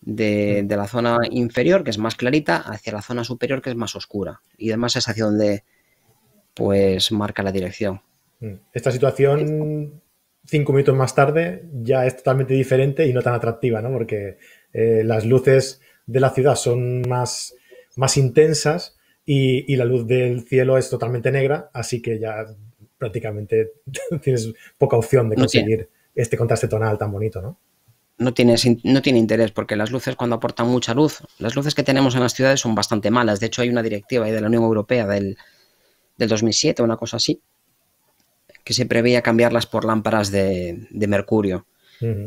Speaker 2: de, la zona inferior, que es más clarita, hacia la zona superior, que es más oscura. Y además es hacia donde pues marca la dirección.
Speaker 1: Mm. Esta situación, cinco minutos más tarde, ya es totalmente diferente y no tan atractiva, ¿no? Porque eh, las luces de la ciudad son más, más intensas y, la luz del cielo es totalmente negra, así que ya prácticamente <laughs> tienes poca opción de conseguir este contraste tonal tan bonito, ¿no?
Speaker 2: no tiene, no tiene interés porque las luces cuando aportan mucha luz, las luces que tenemos en las ciudades son bastante malas. De hecho, hay una directiva de la Unión Europea del, del 2007, una cosa así, que se preveía cambiarlas por lámparas de, mercurio,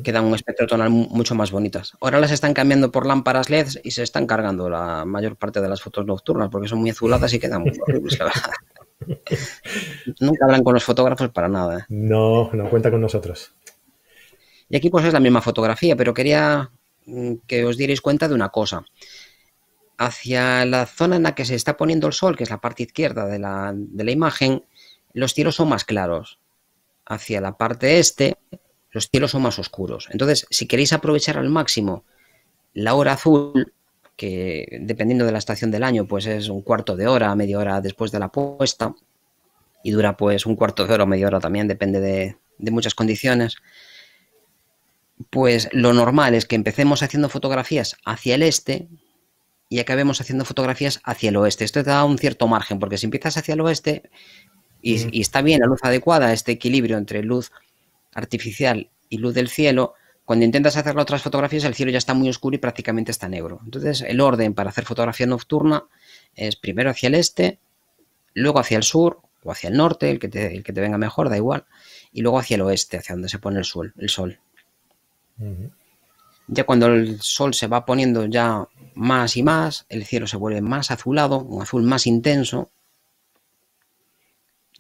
Speaker 2: que dan un espectro tonal mucho más bonitas. Ahora las están cambiando por lámparas LED y se están cargando la mayor parte de las fotos nocturnas porque son muy azuladas y quedan muy horribles, <laughs> Nunca hablan con los fotógrafos para nada. ¿eh?
Speaker 1: No, no cuenta con nosotros.
Speaker 2: Y aquí pues es la misma fotografía, pero quería mm, que os dierais cuenta de una cosa. Hacia la zona en la que se está poniendo el sol, que es la parte izquierda de la, de la imagen, los cielos son más claros. Hacia la parte este, los cielos son más oscuros. Entonces, si queréis aprovechar al máximo la hora azul, que dependiendo de la estación del año, pues es un cuarto de hora, media hora después de la puesta, y dura pues un cuarto de hora o media hora también, depende de, de muchas condiciones pues lo normal es que empecemos haciendo fotografías hacia el este y acabemos haciendo fotografías hacia el oeste. Esto te da un cierto margen, porque si empiezas hacia el oeste y, está bien la luz adecuada, este equilibrio entre luz artificial y luz del cielo, cuando intentas hacer otras fotografías el cielo ya está muy oscuro y prácticamente está negro. Entonces el orden para hacer fotografía nocturna es primero hacia el este, luego hacia el sur o hacia el norte, el que te, el que te venga mejor, da igual, y luego hacia el oeste, hacia donde se pone el sol. El sol. Ya cuando el sol se va poniendo ya más y más, el cielo se vuelve más azulado, un azul más intenso,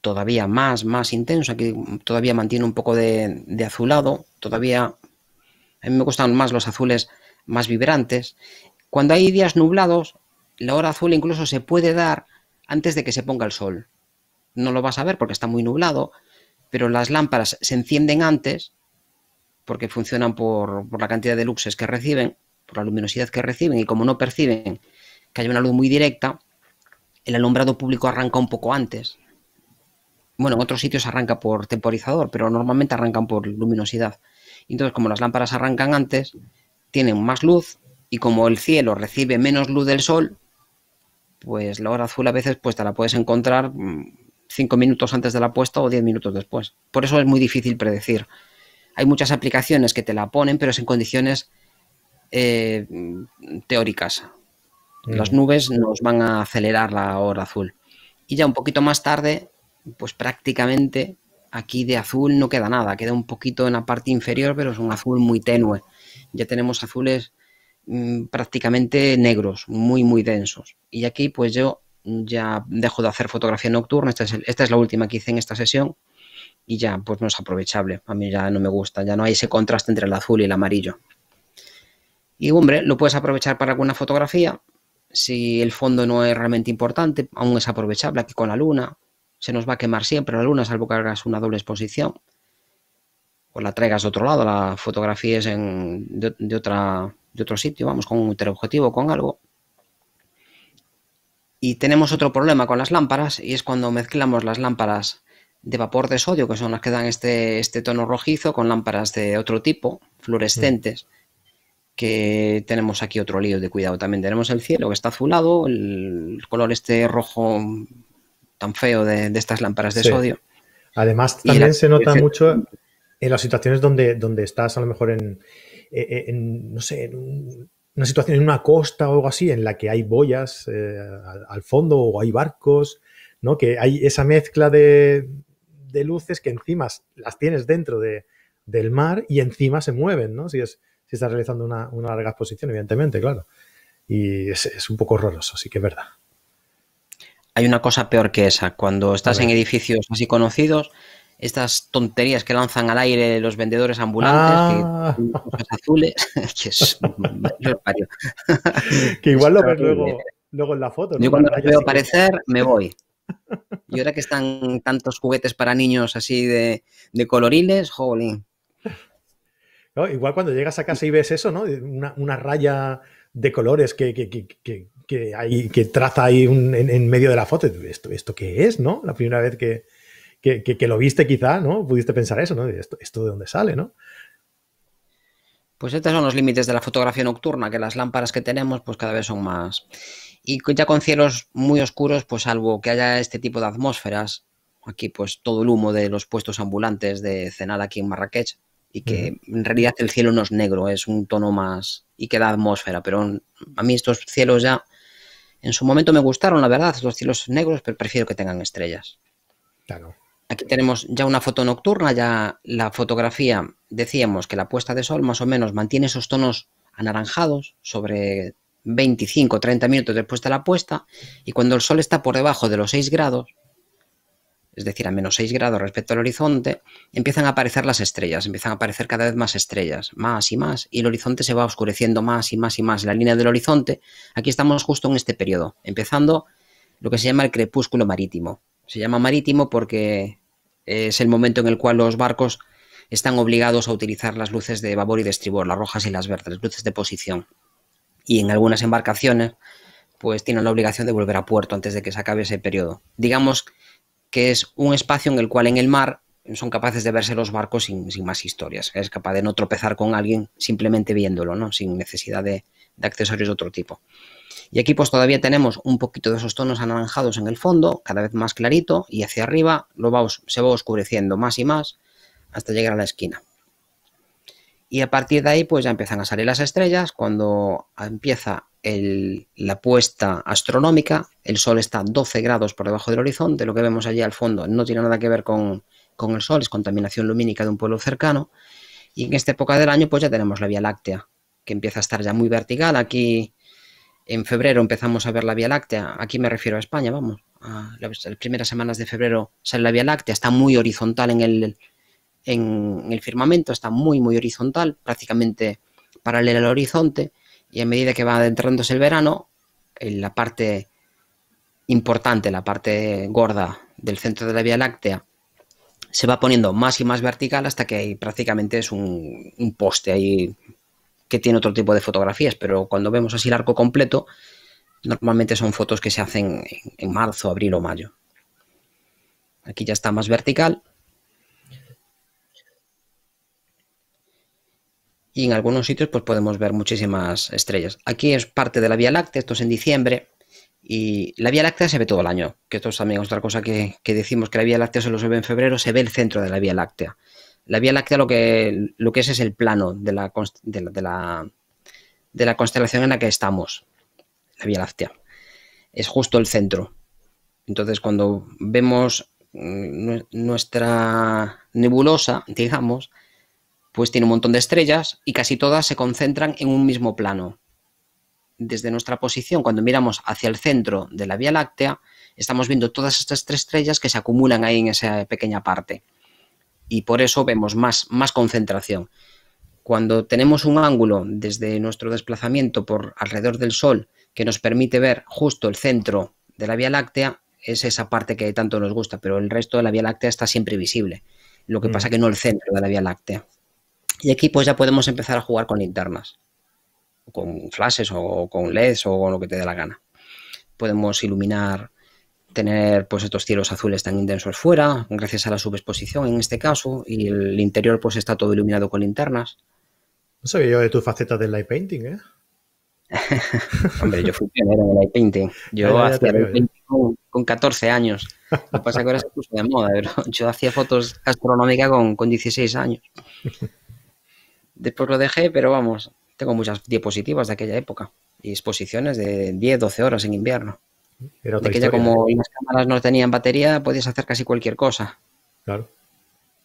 Speaker 2: todavía más, más intenso, aquí todavía mantiene un poco de, azulado, todavía a mí me gustan más los azules más vibrantes. Cuando hay días nublados, la hora azul incluso se puede dar antes de que se ponga el sol. No lo vas a ver porque está muy nublado, pero las lámparas se encienden antes porque funcionan por, la cantidad de luxes que reciben, por la luminosidad que reciben, y como no perciben que hay una luz muy directa, el alumbrado público arranca un poco antes. Bueno, en otros sitios arranca por temporizador, pero normalmente arrancan por luminosidad. Entonces, como las lámparas arrancan antes, tienen más luz y como el cielo recibe menos luz del sol, pues la hora azul a veces pues te la puedes encontrar mm, cinco minutos antes de la puesta o diez minutos después. Por eso es muy difícil predecir hay muchas aplicaciones que te la ponen, pero es en condiciones eh, teóricas. Las mm. nubes nos van a acelerar la hora azul. Y ya un poquito más tarde, pues prácticamente aquí de azul no queda nada, queda un poquito en la parte inferior, pero es un azul muy tenue. Ya tenemos azules mm, prácticamente negros, muy, muy densos. Y aquí pues yo ya dejo de hacer fotografía nocturna, esta es, esta es la última que hice en esta sesión y ya pues no es aprovechable. A mí ya no me gusta, ya no hay ese contraste entre el azul y el amarillo. Y hombre, lo puedes aprovechar para alguna fotografía. Si el fondo no es realmente importante, aún es aprovechable aquí con la luna. Se nos va a quemar siempre la luna, salvo que hagas una doble exposición. O la traigas de otro lado, la fotografíes en, de, otra, de otro sitio, vamos, con un teleobjetivo, con algo. Y tenemos otro problema con las lámparas, y es cuando mezclamos las lámparas de vapor de sodio, que son las que dan este, este tono rojizo, con lámparas de otro tipo, fluorescentes, que tenemos aquí otro lío de cuidado. También tenemos el cielo que está azulado, el color este rojo tan feo de, estas lámparas de sodio.
Speaker 1: Además, también se nota mucho en las situaciones donde, donde estás a lo mejor en, no sé, en una situación en una costa o algo así, en la que hay boyas eh, al, fondo o hay barcos, ¿no? Que hay esa mezcla de, de luces que encima las tienes dentro de, del mar y encima se mueven, ¿no? Si, es, si estás realizando una, larga exposición, evidentemente, claro. Y es, un poco horroroso, sí que es verdad.
Speaker 2: Hay una cosa peor que esa. Cuando estás en edificios así conocidos, estas tonterías que lanzan al aire los vendedores ambulantes, ah. que azules, <laughs> que es <laughs>
Speaker 1: que igual lo ves luego, luego en la foto.
Speaker 2: Yo cuando veo aparecer, me voy. <laughs> Y ahora que están tantos juguetes para niños así de, coloriles, jolín.
Speaker 1: igual cuando llegas a casa y ves eso, ¿no? Una, raya de colores que, que, hay, que traza ahí en, medio de la foto. ¿Esto, ¿Esto qué es, no? La primera vez que, lo viste quizá, ¿no? Pudiste pensar eso, ¿no? ¿Esto, esto de dónde sale, no?
Speaker 2: Pues estos son los límites de la fotografía nocturna, que las lámparas que tenemos pues cada vez son más... Y ya con cielos muy oscuros, pues salvo que haya este tipo de atmósferas, aquí pues todo el humo de los puestos ambulantes de cenar aquí en Marrakech, y que en realidad el cielo no es negro, es un tono más y que da atmósfera, pero a mí estos cielos ya en su momento me gustaron, la verdad, los cielos negros, pero prefiero que tengan estrellas.
Speaker 1: Claro.
Speaker 2: Aquí tenemos ya una foto nocturna, ya la fotografía, decíamos que la puesta de sol más o menos mantiene esos tonos anaranjados sobre 25 30 minutos después de la puesta y cuando el sol está por debajo de los 6 grados, es decir, a menos 6 grados respecto al horizonte, empiezan a aparecer las estrellas, empiezan a aparecer cada vez más estrellas, más y más, y el horizonte se va oscureciendo más y más y más. La línea del horizonte, aquí estamos justo en este periodo, empezando lo que se llama el crepúsculo marítimo. Se llama marítimo porque es el momento en el cual los barcos están obligados a utilizar las luces de babor y de estribor, las rojas y las verdes, las luces de posición. Y en algunas embarcaciones, pues tienen la obligación de volver a puerto antes de que se acabe ese periodo. Digamos que es un espacio en el cual en el mar son capaces de verse los barcos sin, más historias. Es capaz de no tropezar con alguien simplemente viéndolo, ¿no? sin necesidad de, accesorios de otro tipo. Y aquí pues todavía tenemos un poquito de esos tonos anaranjados en el fondo, cada vez más clarito, y hacia arriba lo se va oscureciendo más y más hasta llegar a la esquina. Y a partir de ahí pues ya empiezan a salir las estrellas, cuando empieza la puesta astronómica, el Sol está 12 grados por debajo del horizonte, lo que vemos allí al fondo no tiene nada que ver con, el Sol, es contaminación lumínica de un pueblo cercano, y en esta época del año pues ya tenemos la Vía Láctea, que empieza a estar ya muy vertical, aquí en febrero empezamos a ver la Vía Láctea, aquí me refiero a España, vamos, a las primeras semanas de febrero sale la Vía Láctea, está muy horizontal en el, en el firmamento, está muy muy horizontal, prácticamente paralela al horizonte, y a medida que va adentrándose el verano, en la parte importante, la parte gorda del centro de la Vía Láctea, se va poniendo más y más vertical hasta que prácticamente es un, poste ahí que tiene otro tipo de fotografías, pero cuando vemos así el arco completo, normalmente son fotos que se hacen en marzo, abril o mayo. Aquí ya está más vertical y en algunos sitios pues podemos ver muchísimas estrellas. Aquí es parte de la Vía Láctea, esto es en diciembre, y la Vía Láctea se ve todo el año, que esto es también otra cosa que, decimos que la Vía Láctea solo se ve en febrero, se ve el centro de la Vía Láctea. La Vía Láctea lo que, lo que es es el plano de la, de la, de la constelación en la que estamos, la Vía Láctea. Es justo el centro. Entonces cuando vemos mm, nuestra nebulosa, digamos, pues tiene un montón de estrellas y casi todas se concentran en un mismo plano. Desde nuestra posición, cuando miramos hacia el centro de la Vía Láctea, estamos viendo todas estas tres estrellas que se acumulan ahí en esa pequeña parte. Y por eso vemos más, más concentración. Cuando tenemos un ángulo desde nuestro desplazamiento por alrededor del Sol que nos permite ver justo el centro de la Vía Láctea, es esa parte que tanto nos gusta, pero el resto de la Vía Láctea está siempre visible. Lo que mm. pasa que no el centro de la Vía Láctea. Y aquí pues ya podemos empezar a jugar con linternas, con flashes o con LEDs o con lo que te dé la gana. Podemos iluminar, tener pues estos cielos azules tan intensos fuera, gracias a la subexposición en este caso, y el interior pues está todo iluminado con linternas.
Speaker 1: No sabía yo de tu faceta del light painting, ¿eh? <laughs>
Speaker 2: Hombre, yo fui pionero en el light painting. Yo hacía light painting con, 14 años. Lo que pasa es que ahora se puso de moda, pero <laughs> yo hacía fotos astronómicas con, con 16 años. Después lo dejé, pero vamos, tengo muchas diapositivas de aquella época y exposiciones de 10, 12 horas en invierno. Era de aquella, como las cámaras no tenían batería, podías hacer casi cualquier cosa.
Speaker 1: Claro.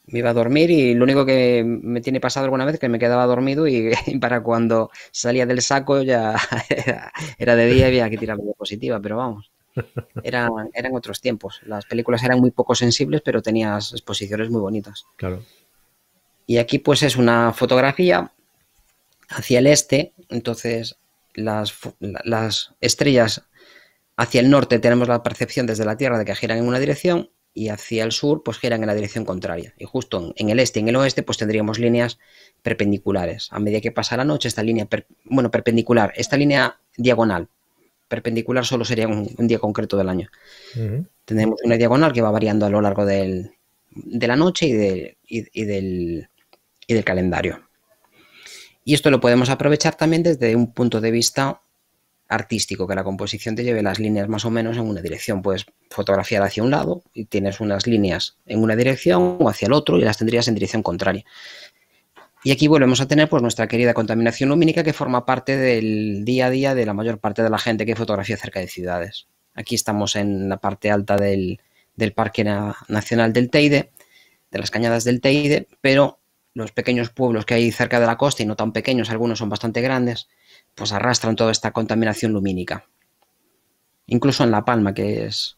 Speaker 2: Me iba a dormir y lo único que me tiene pasado alguna vez es que me quedaba dormido <laughs> y, para cuando salía del saco ya <laughs> era, de día y había que tirar la diapositiva, pero vamos. <laughs> Eran, eran otros tiempos. Las películas eran muy poco sensibles, pero tenías exposiciones muy bonitas.
Speaker 1: Claro.
Speaker 2: Y aquí pues es una fotografía hacia el este, entonces las, estrellas hacia el norte tenemos la percepción desde la Tierra de que giran en una dirección y hacia el sur pues giran en la dirección contraria. Y justo en, el este y en el oeste pues tendríamos líneas perpendiculares. A medida que pasa la noche, esta línea, bueno, perpendicular, esta línea diagonal, perpendicular solo sería un, día concreto del año. Tendremos una diagonal que va variando a lo largo de la noche y, del, y del calendario. Y esto lo podemos aprovechar también desde un punto de vista artístico, que la composición te lleve las líneas más o menos en una dirección. Puedes fotografiar hacia un lado y tienes unas líneas en una dirección o hacia el otro y las tendrías en dirección contraria. Y aquí volvemos a tener pues nuestra querida contaminación lumínica que forma parte del día a día de la mayor parte de la gente que fotografía cerca de ciudades. Aquí estamos en la parte alta del, del Parque Nacional del Teide, de las cañadas del Teide, pero los pequeños pueblos que hay cerca de la costa y no tan pequeños, algunos son bastante grandes, pues arrastran toda esta contaminación lumínica. Incluso en La Palma, que es...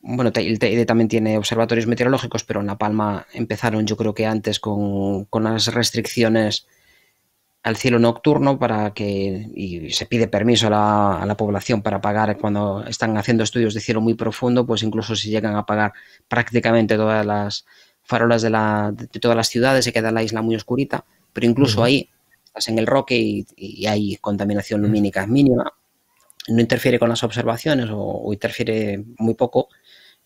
Speaker 2: Bueno, el también tiene observatorios meteorológicos, pero en La Palma empezaron yo creo que antes con, las restricciones al cielo nocturno para que y se pide permiso a la, a la, población para pagar cuando están haciendo estudios de cielo muy profundo, pues incluso si llegan a pagar prácticamente todas las farolas de, la, de todas las ciudades, se queda la isla muy oscurita, pero incluso ahí estás en el roque y, hay contaminación lumínica mínima. No interfiere con las observaciones o, interfiere muy poco,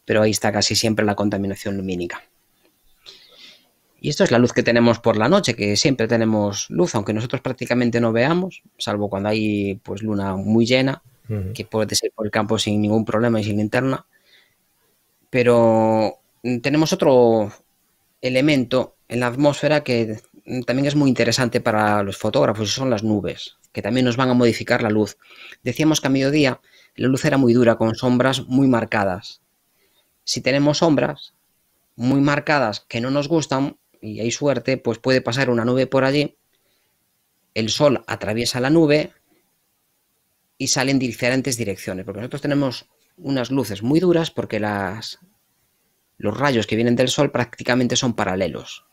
Speaker 2: pero ahí está casi siempre la contaminación lumínica. Y esto es la luz que tenemos por la noche, que siempre tenemos luz, aunque nosotros prácticamente no veamos, salvo cuando hay pues luna muy llena, que puede ser por el campo sin ningún problema y sin linterna. Pero tenemos otro elemento en la atmósfera que también es muy interesante para los fotógrafos son las nubes, que también nos van a modificar la luz. Decíamos que a mediodía la luz era muy dura, con sombras muy marcadas. Si tenemos sombras muy marcadas que no nos gustan y hay suerte, pues puede pasar una nube por allí, el sol atraviesa la nube y sale en diferentes direcciones, porque nosotros tenemos unas luces muy duras porque las, los rayos que vienen del sol prácticamente son paralelos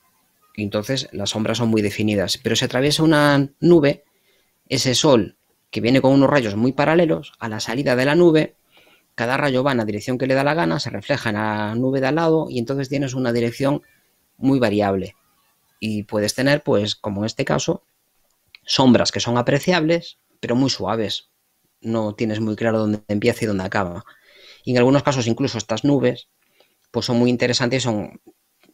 Speaker 2: entonces las sombras son muy definidas. Pero si atraviesa una nube, ese sol que viene con unos rayos muy paralelos, a la salida de la nube, cada rayo va en la dirección que le da la gana, se refleja en la nube de al lado y entonces tienes una dirección muy variable. Y puedes tener, pues, como en este caso, sombras que son apreciables, pero muy suaves. No tienes muy claro dónde empieza y dónde acaba. Y en algunos casos, incluso estas nubes, pues son muy interesantes y son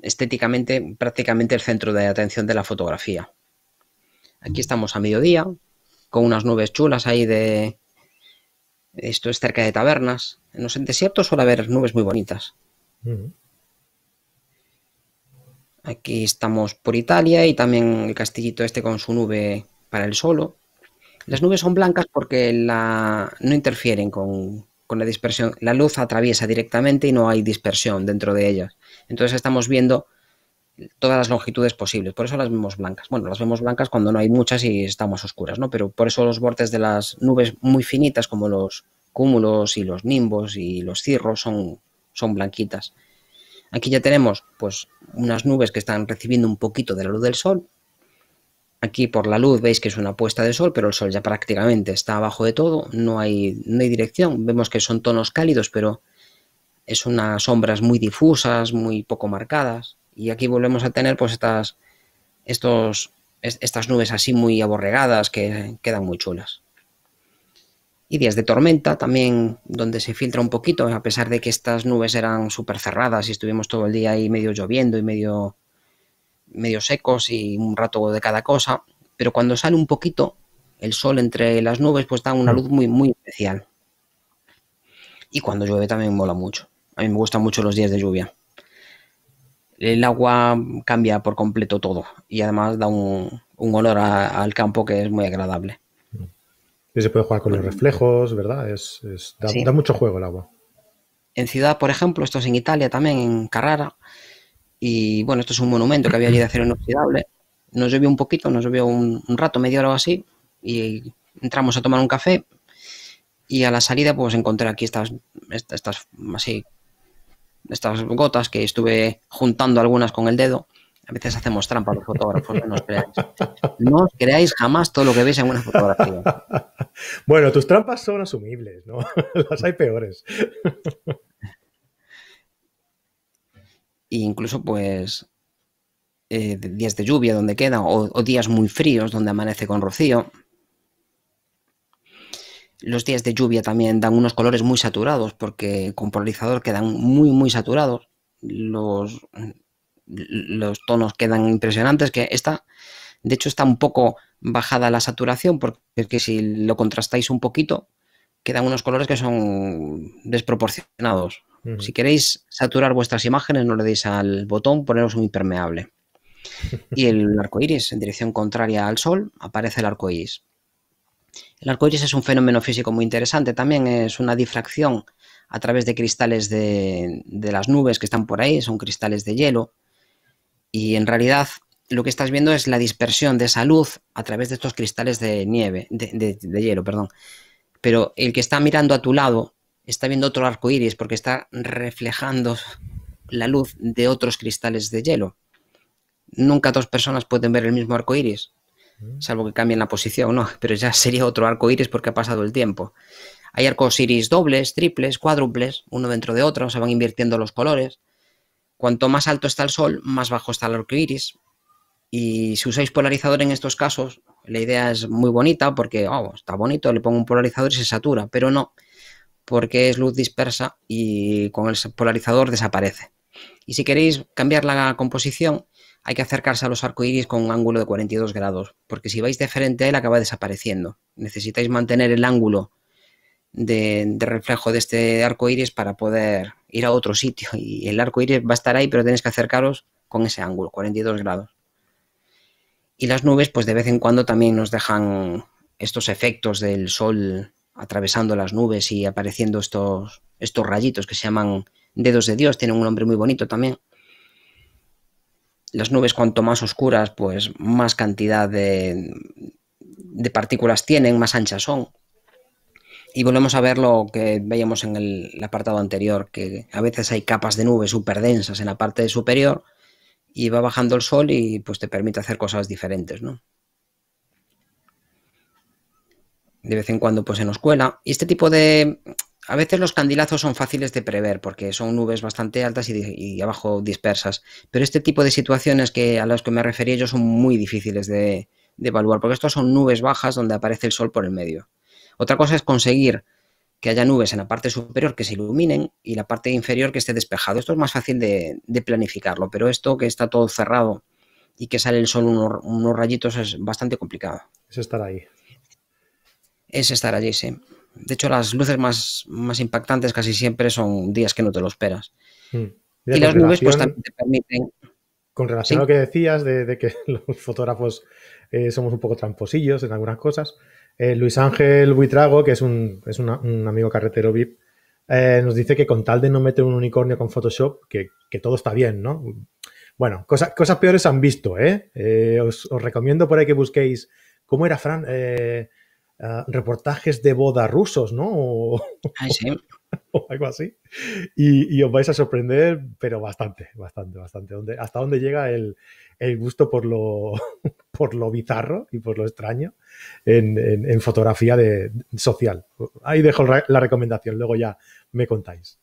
Speaker 2: estéticamente prácticamente el centro de atención de la fotografía. Aquí estamos a mediodía, con unas nubes chulas ahí de... Esto es cerca de tabernas. En los desiertos suele haber nubes muy bonitas. Aquí estamos por Italia y también el castillito este con su nube para el solo. Las nubes son blancas porque la... no interfieren con, con la dispersión. La luz atraviesa directamente y no hay dispersión dentro de ellas. Entonces estamos viendo todas las longitudes posibles. Por eso las vemos blancas. Bueno, las vemos blancas cuando no hay muchas y están más oscuras, ¿no? Pero por eso los bordes de las nubes muy finitas, como los cúmulos y los nimbos y los cirros, son, son blanquitas. Aquí ya tenemos pues unas nubes que están recibiendo un poquito de la luz del sol. Aquí por la luz veis que es una puesta de sol, pero el sol ya prácticamente está abajo de todo, no hay, no hay dirección. Vemos que son tonos cálidos, pero es unas sombras muy difusas, muy poco marcadas. Y aquí volvemos a tener pues estas, estos, estas nubes así muy aborregadas que quedan muy chulas. Y días de tormenta también, donde se filtra un poquito, a pesar de que estas nubes eran súper cerradas y estuvimos todo el día ahí medio lloviendo y medio, medio secos y un rato de cada cosa. Pero cuando sale un poquito el sol entre las nubes, pues da una mm. luz muy, muy especial. Y cuando llueve también mola mucho. A mí me gustan mucho los días de lluvia. El agua cambia por completo todo y además da un, olor al campo que es muy agradable.
Speaker 1: Y se puede jugar con los reflejos, ¿verdad? Es, da, mucho juego el agua.
Speaker 2: En ciudad, por ejemplo, esto es en Italia también, en Carrara. Y bueno, esto es un monumento que había allí de acero inoxidable. Nos llovió un poquito, nos llovió un, un rato, media hora o así. Y entramos a tomar un café. Y a la salida, pues encontré aquí estas, estas así estas gotas que estuve juntando algunas con el dedo. A veces hacemos trampa los fotógrafos, no os creáis. No os creáis jamás todo lo que veis en una fotografía. <laughs>
Speaker 1: Bueno, tus trampas son asumibles, ¿no? <laughs> Las hay peores.
Speaker 2: E incluso, pues, eh, días de lluvia donde queda, o, días muy fríos donde amanece con rocío. Los días de lluvia también dan unos colores muy saturados porque con polarizador quedan muy, muy saturados. Los, los tonos quedan impresionantes, que esta, de hecho, está un poco bajada la saturación porque es que si lo contrastáis un poquito, quedan unos colores que son desproporcionados. Si queréis saturar vuestras imágenes, no le deis al botón, poneros un impermeable. Y el <laughs> arco iris, en dirección contraria al sol, aparece el arco iris. El arco iris es un fenómeno físico muy interesante. También es una difracción a través de cristales de, las nubes que están por ahí, son cristales de hielo. Y en realidad lo que estás viendo es la dispersión de esa luz a través de estos cristales de nieve, de, de hielo, perdón. Pero el que está mirando a tu lado está viendo otro arco iris porque está reflejando la luz de otros cristales de hielo. Nunca dos personas pueden ver el mismo arco iris, mm. salvo que cambien la posición, ¿no? Pero ya sería otro arco iris porque ha pasado el tiempo. Hay arcos iris dobles, triples, cuádruples, uno dentro de otro, se van invirtiendo los colores. Cuanto más alto está el sol, más bajo está el arco iris. Y si usáis polarizador en estos casos, la idea es muy bonita porque, oh, está bonito, le pongo un polarizador y se satura, pero no, porque es luz dispersa y con el polarizador desaparece. Y si queréis cambiar la composición, hay que acercarse a los arcoíris con un ángulo de 42 grados, porque si vais de frente a él acaba desapareciendo. Necesitáis mantener el ángulo de, reflejo de este arco iris para poder ir a otro sitio. Y el arco iris va a estar ahí, pero tenéis que acercaros con ese ángulo, 42 grados. Y las nubes, pues de vez en cuando también nos dejan estos efectos del sol atravesando las nubes y apareciendo estos, estos rayitos que se llaman dedos de Dios, tienen un nombre muy bonito también las nubes cuanto más oscuras, pues más cantidad de, partículas tienen, más anchas son. Y volvemos a ver lo que veíamos en el, apartado anterior, que a veces hay capas de nubes súper densas en la parte superior y va bajando el sol y pues te permite hacer cosas diferentes, ¿no? De vez en cuando pues se nos cuela. Y este tipo de, a veces los candilazos son fáciles de prever porque son nubes bastante altas y, abajo dispersas, pero este tipo de situaciones que, a las que me refería yo son muy difíciles de, evaluar porque estos son nubes bajas donde aparece el sol por el medio. Otra cosa es conseguir que haya nubes en la parte superior que se iluminen y la parte inferior que esté despejado. Esto es más fácil de, planificarlo, pero esto que está todo cerrado y que sale el sol unos, unos rayitos es bastante complicado.
Speaker 1: Es estar ahí.
Speaker 2: Es estar allí, sí. De hecho, las luces más, más impactantes casi siempre son días que no te lo esperas. Hmm. y las nubes pues también te permiten...
Speaker 1: Con relación a lo que decías de, que <laughs> los fotógrafos eh, somos un poco tramposillos en algunas cosas, eh, Luis Ángel Buitrago, que es un, es un amigo carretero VIP, eh, nos dice que con tal de no meter un unicornio con Photoshop, que, todo está bien, ¿no? Bueno, cosas, cosas peores han visto, ¿eh? os, os, recomiendo por ahí que busquéis, ¿cómo era, Fran? Ah, reportajes de boda rusos, ¿no? O, <laughs> algo así. Y, os vais a sorprender, pero bastante, bastante, bastante. hasta dónde llega el, gusto por lo, <laughs> por lo bizarro y por lo extraño en, fotografía de, social. Ahí dejo la recomendación, luego ya me contáis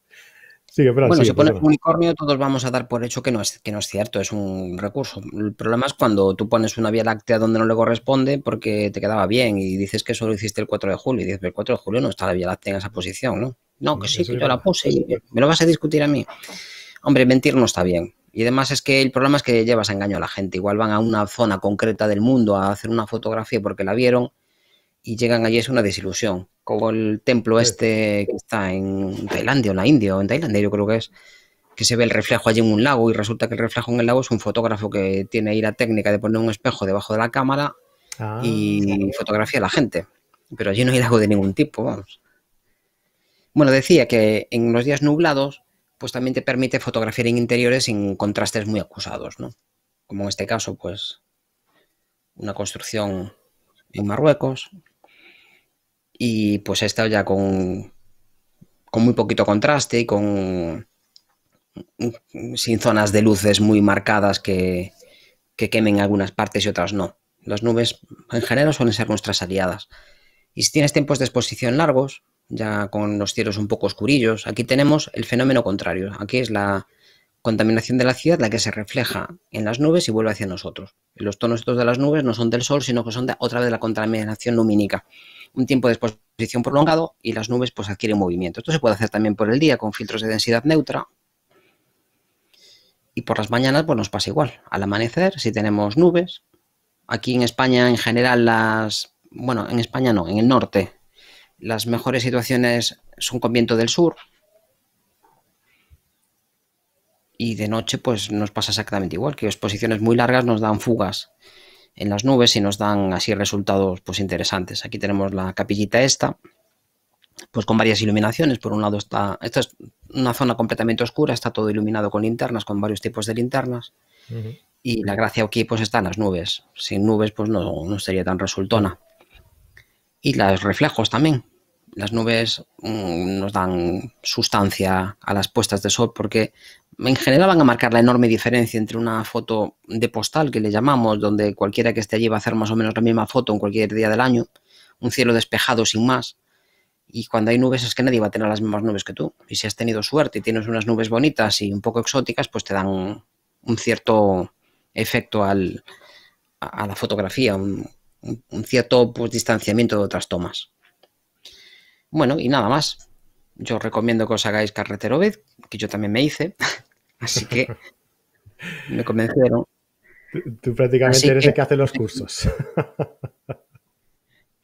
Speaker 2: bueno, si pones un unicornio, todos vamos a dar por hecho que no, es, que no es cierto, es un recurso. El problema es cuando tú pones una vía láctea donde no le corresponde porque te quedaba bien y dices que eso lo hiciste el 4 de julio. Y dices, el 4 de julio no está la vía láctea en esa posición, ¿no? No, que sí, que yo la puse y me lo vas a discutir a mí. Hombre, mentir no está bien. Y además es que el problema es que llevas a engaño a la gente. Igual van a una zona concreta del mundo a hacer una fotografía porque la vieron y llegan allí es una desilusión. Como el templo este que está en Tailandia o en la India o en Tailandia, yo creo que es, que se ve el reflejo allí en un lago y resulta que el reflejo en el lago es un fotógrafo que tiene ahí la técnica de poner un espejo debajo de la cámara y ah. fotografía a la gente. Pero allí no hay lago de ningún tipo, vamos. Bueno, decía que en los días nublados, pues también te permite fotografiar en interiores sin contrastes muy acusados, ¿no? Como en este caso, pues, una construcción en Marruecos, y pues he estado ya con, con muy poquito contraste y con sin zonas de luces muy marcadas que, que quemen algunas partes y otras no. Las nubes en general suelen ser nuestras aliadas. Y si tienes tiempos de exposición largos, ya con los cielos un poco oscurillos, aquí tenemos el fenómeno contrario. Aquí es la contaminación de la ciudad la que se refleja en las nubes y vuelve hacia nosotros. los tonos estos de las nubes no son del sol, sino que son de, otra vez de la contaminación lumínica. Un tiempo de exposición prolongado y las nubes pues adquieren movimiento. Esto se puede hacer también por el día con filtros de densidad neutra. Y por las mañanas pues nos pasa igual. Al amanecer, si tenemos nubes, aquí en España en general las... Bueno, en España no, en el norte. Las mejores situaciones son con viento del sur, y de noche pues nos pasa exactamente igual, que exposiciones muy largas nos dan fugas en las nubes y nos dan así resultados pues interesantes. Aquí tenemos la capillita esta, pues con varias iluminaciones. Por un lado está, esta es una zona completamente oscura, está todo iluminado con linternas, con varios tipos de linternas. Y la gracia aquí pues está en las nubes. Sin nubes pues no, no sería tan resultona. Y los reflejos también. Las nubes mm, nos dan sustancia a las puestas de sol porque en general van a marcar la enorme diferencia entre una foto de postal que le llamamos, donde cualquiera que esté allí va a hacer más o menos la misma foto en cualquier día del año, un cielo despejado sin más. Y cuando hay nubes es que nadie va a tener las mismas nubes que tú. Y si has tenido suerte y tienes unas nubes bonitas y un poco exóticas, pues te dan un, cierto efecto al, a la fotografía, un, cierto pues, distanciamiento de otras tomas. Bueno, y nada más. Yo recomiendo que os hagáis carretero que yo también me hice. <laughs> Así que me convencieron.
Speaker 1: Tú, prácticamente eres el que hace los cursos.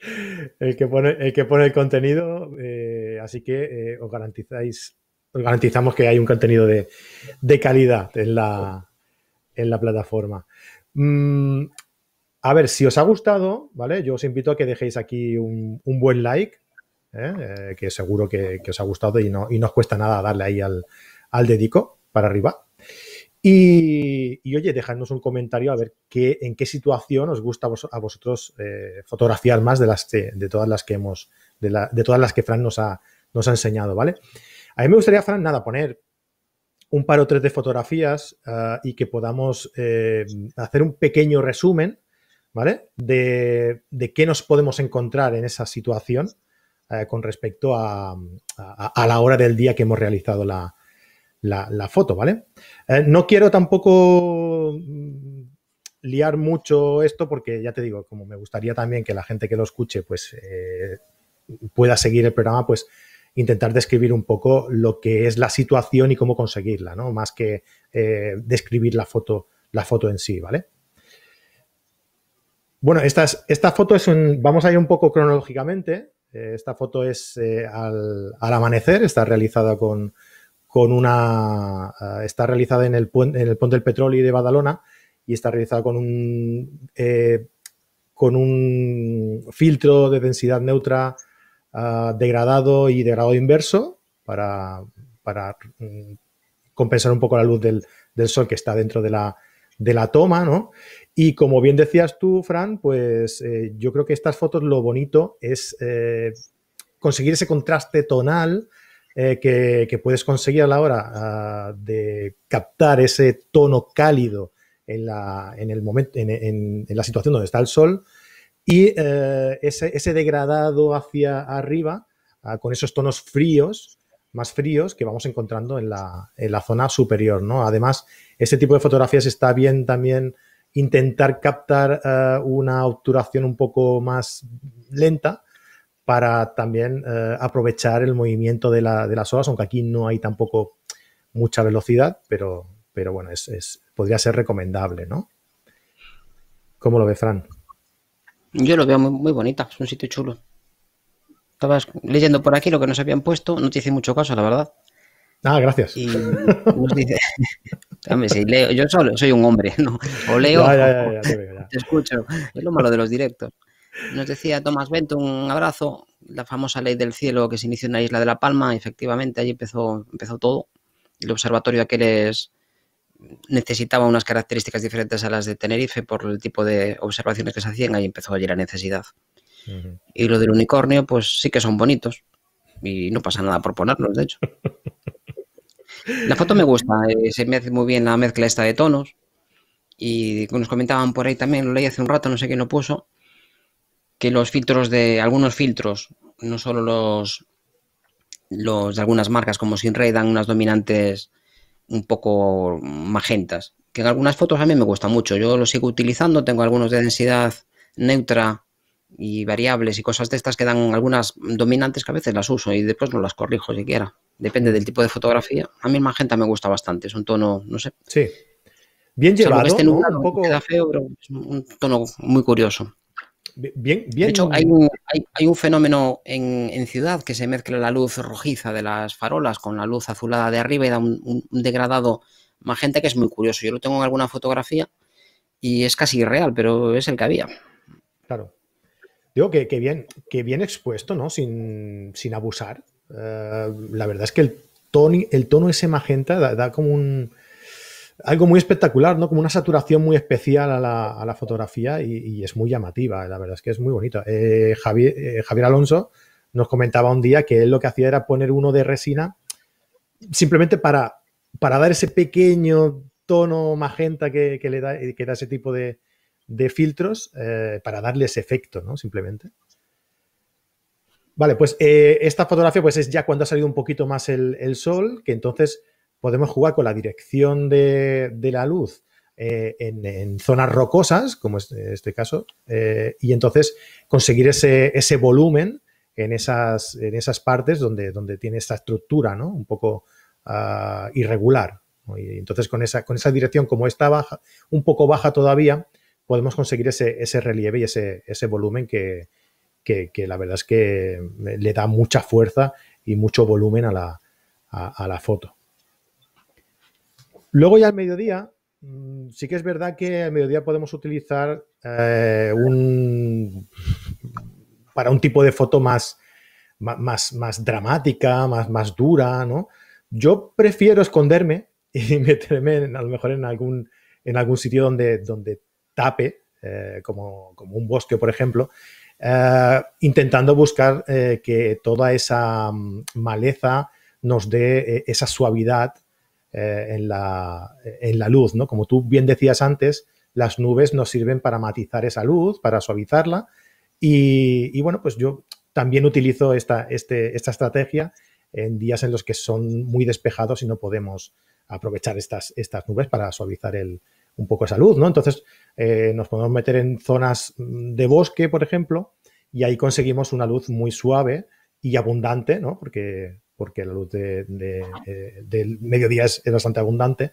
Speaker 1: <laughs> el, que pone, el que pone el contenido, eh, así que eh, os garantizáis, os garantizamos que hay un contenido de, calidad en la, en la plataforma. Mm, a ver, si os ha gustado, ¿vale? Yo os invito a que dejéis aquí un, buen like, ¿eh? que seguro que, os ha gustado y no, y no os cuesta nada darle ahí al, al dedico para arriba. Y, oye, dejadnos un comentario a ver qué, en qué situación os gusta a, vosotros eh, fotografiar más de, las, de, todas las que hemos, de, de, todas las que Fran nos ha, nos ha enseñado, ¿vale? A mí me gustaría, Fran, nada, poner un par o tres de fotografías ah, y que podamos eh, hacer un pequeño resumen, ¿vale? De, qué nos podemos encontrar en esa situación eh, con respecto a, a, la hora del día que hemos realizado la, la, foto, ¿vale? Eh, no quiero tampoco mm, liar mucho esto porque ya te digo, como me gustaría también que la gente que lo escuche pues eh, pueda seguir el programa, pues intentar describir un poco lo que es la situación y cómo conseguirla, ¿no? Más que eh, describir la foto, la foto en sí, ¿vale? Bueno, esta, esta foto es un, vamos a ir un poco cronológicamente. esta foto es al, amanecer, está realizada con, con una. Eh, está realizada en el, en el Puente del Petróleo de Badalona y está realizada con un. Eh, con un filtro de densidad neutra uh, degradado y degradado inverso para, para mm, compensar un poco la luz del, del, sol que está dentro de la, de la toma, ¿no? Y como bien decías tú, Fran, pues eh, yo creo que estas fotos lo bonito es eh, conseguir ese contraste tonal eh, que, puedes conseguir a la hora ah, de captar ese tono cálido en la, en el momento, en, la situación donde está el sol y eh, ese, degradado hacia arriba ah, con esos tonos fríos, más fríos que vamos encontrando en la, en la zona superior. ¿no? Además, ese tipo de fotografías está bien también intentar captar ah, una obturación un poco más lenta para también eh, aprovechar el movimiento de, las olas, aunque aquí no hay tampoco mucha velocidad, pero, pero bueno, es, podría ser recomendable, ¿no? ¿Cómo lo ve Fran?
Speaker 2: Yo lo veo muy, bonita, es un sitio chulo. Estabas leyendo por aquí lo que nos habían puesto, no te hice mucho caso, la verdad.
Speaker 1: Ah, gracias.
Speaker 2: Y nos dice, <laughs> yo solo soy un hombre, ¿no? O leo, te escucho. Es lo malo de los directos. Nos decía Tomás Bento, un abrazo, la famosa ley del cielo que se inició en la isla de La Palma, efectivamente, allí empezó, empezó todo. El observatorio aquel necesitaba unas características diferentes a las de Tenerife por el tipo de observaciones que se hacían, ahí empezó allí la necesidad. Y lo del unicornio, pues sí que son bonitos. Y no pasa nada por ponerlos, de hecho. <laughs> La foto me gusta, eh, se me hace muy bien la mezcla esta de tonos. Y nos comentaban por ahí también, lo leí hace un rato, no sé quién lo puso, que los filtros de algunos filtros, no solo los, los de algunas marcas como Sinray dan unas dominantes un poco magentas, que en algunas fotos a mí me gusta mucho. Yo lo sigo utilizando, tengo algunos de densidad neutra y variables y cosas de estas que dan algunas dominantes que a veces las uso y después no las corrijo siquiera. Depende del tipo de fotografía. A mí el magenta me gusta bastante, es un tono, no sé.
Speaker 1: Sí. Bien llevado.
Speaker 2: Este ¿no? un poco... queda feo, pero es un tono muy curioso.
Speaker 1: Bien, bien.
Speaker 2: De hecho, hay un, hay, un fenómeno en, en, ciudad que se mezcla la luz rojiza de las farolas con la luz azulada de arriba y da un, un, degradado magenta que es muy curioso. Yo lo tengo en alguna fotografía y es casi irreal, pero es el que había.
Speaker 1: Claro. Digo que, que bien, que bien expuesto, ¿no? Sin, sin abusar. Uh, la verdad es que el tono, el tono ese magenta da, da como un algo muy espectacular, ¿no? Como una saturación muy especial a la, a la fotografía y, es muy llamativa, la verdad es que es muy bonito. Eh, Javier, eh, Javier, Alonso nos comentaba un día que él lo que hacía era poner uno de resina simplemente para, para dar ese pequeño tono magenta que, que le da, que da ese tipo de, de filtros eh, para darle ese efecto, ¿no? Simplemente. Vale, pues esta fotografía pues es ya cuando ha salido un poquito más el, el sol, que entonces podemos jugar con la dirección de, la luz eh, en, zonas rocosas, como es este caso, eh, y entonces conseguir ese, volumen en esas, partes donde, tiene esta estructura un poco uh, irregular. Y entonces con esa, dirección, como está baja, un poco baja todavía, podemos conseguir ese, relieve y ese, volumen que, la verdad es que le da mucha fuerza y mucho volumen a la foto. Luego ya al mediodía, mm, sí que es verdad que al mediodía podemos utilizar eh, un para un tipo de foto más, más, más dramática, más, más dura, ¿no? Yo prefiero esconderme <laughs> y meterme en, a lo mejor en algún, en algún sitio donde, donde tape, eh, como, como, un bosque, por ejemplo, eh, intentando buscar que toda esa mm, maleza nos dé esa suavidad eh, en, la, en, la, luz, ¿no? Como tú bien decías antes, las nubes nos sirven para matizar esa luz, para suavizarla. Y, bueno, pues yo también utilizo esta, este, esta estrategia en días en los que son muy despejados y no podemos aprovechar estas, estas nubes para suavizar el, un poco esa luz, ¿no? Entonces eh, nos podemos meter en zonas de bosque, por ejemplo, y ahí conseguimos una luz muy suave y abundante, ¿no? Porque porque la luz eh, del mediodía es, bastante abundante.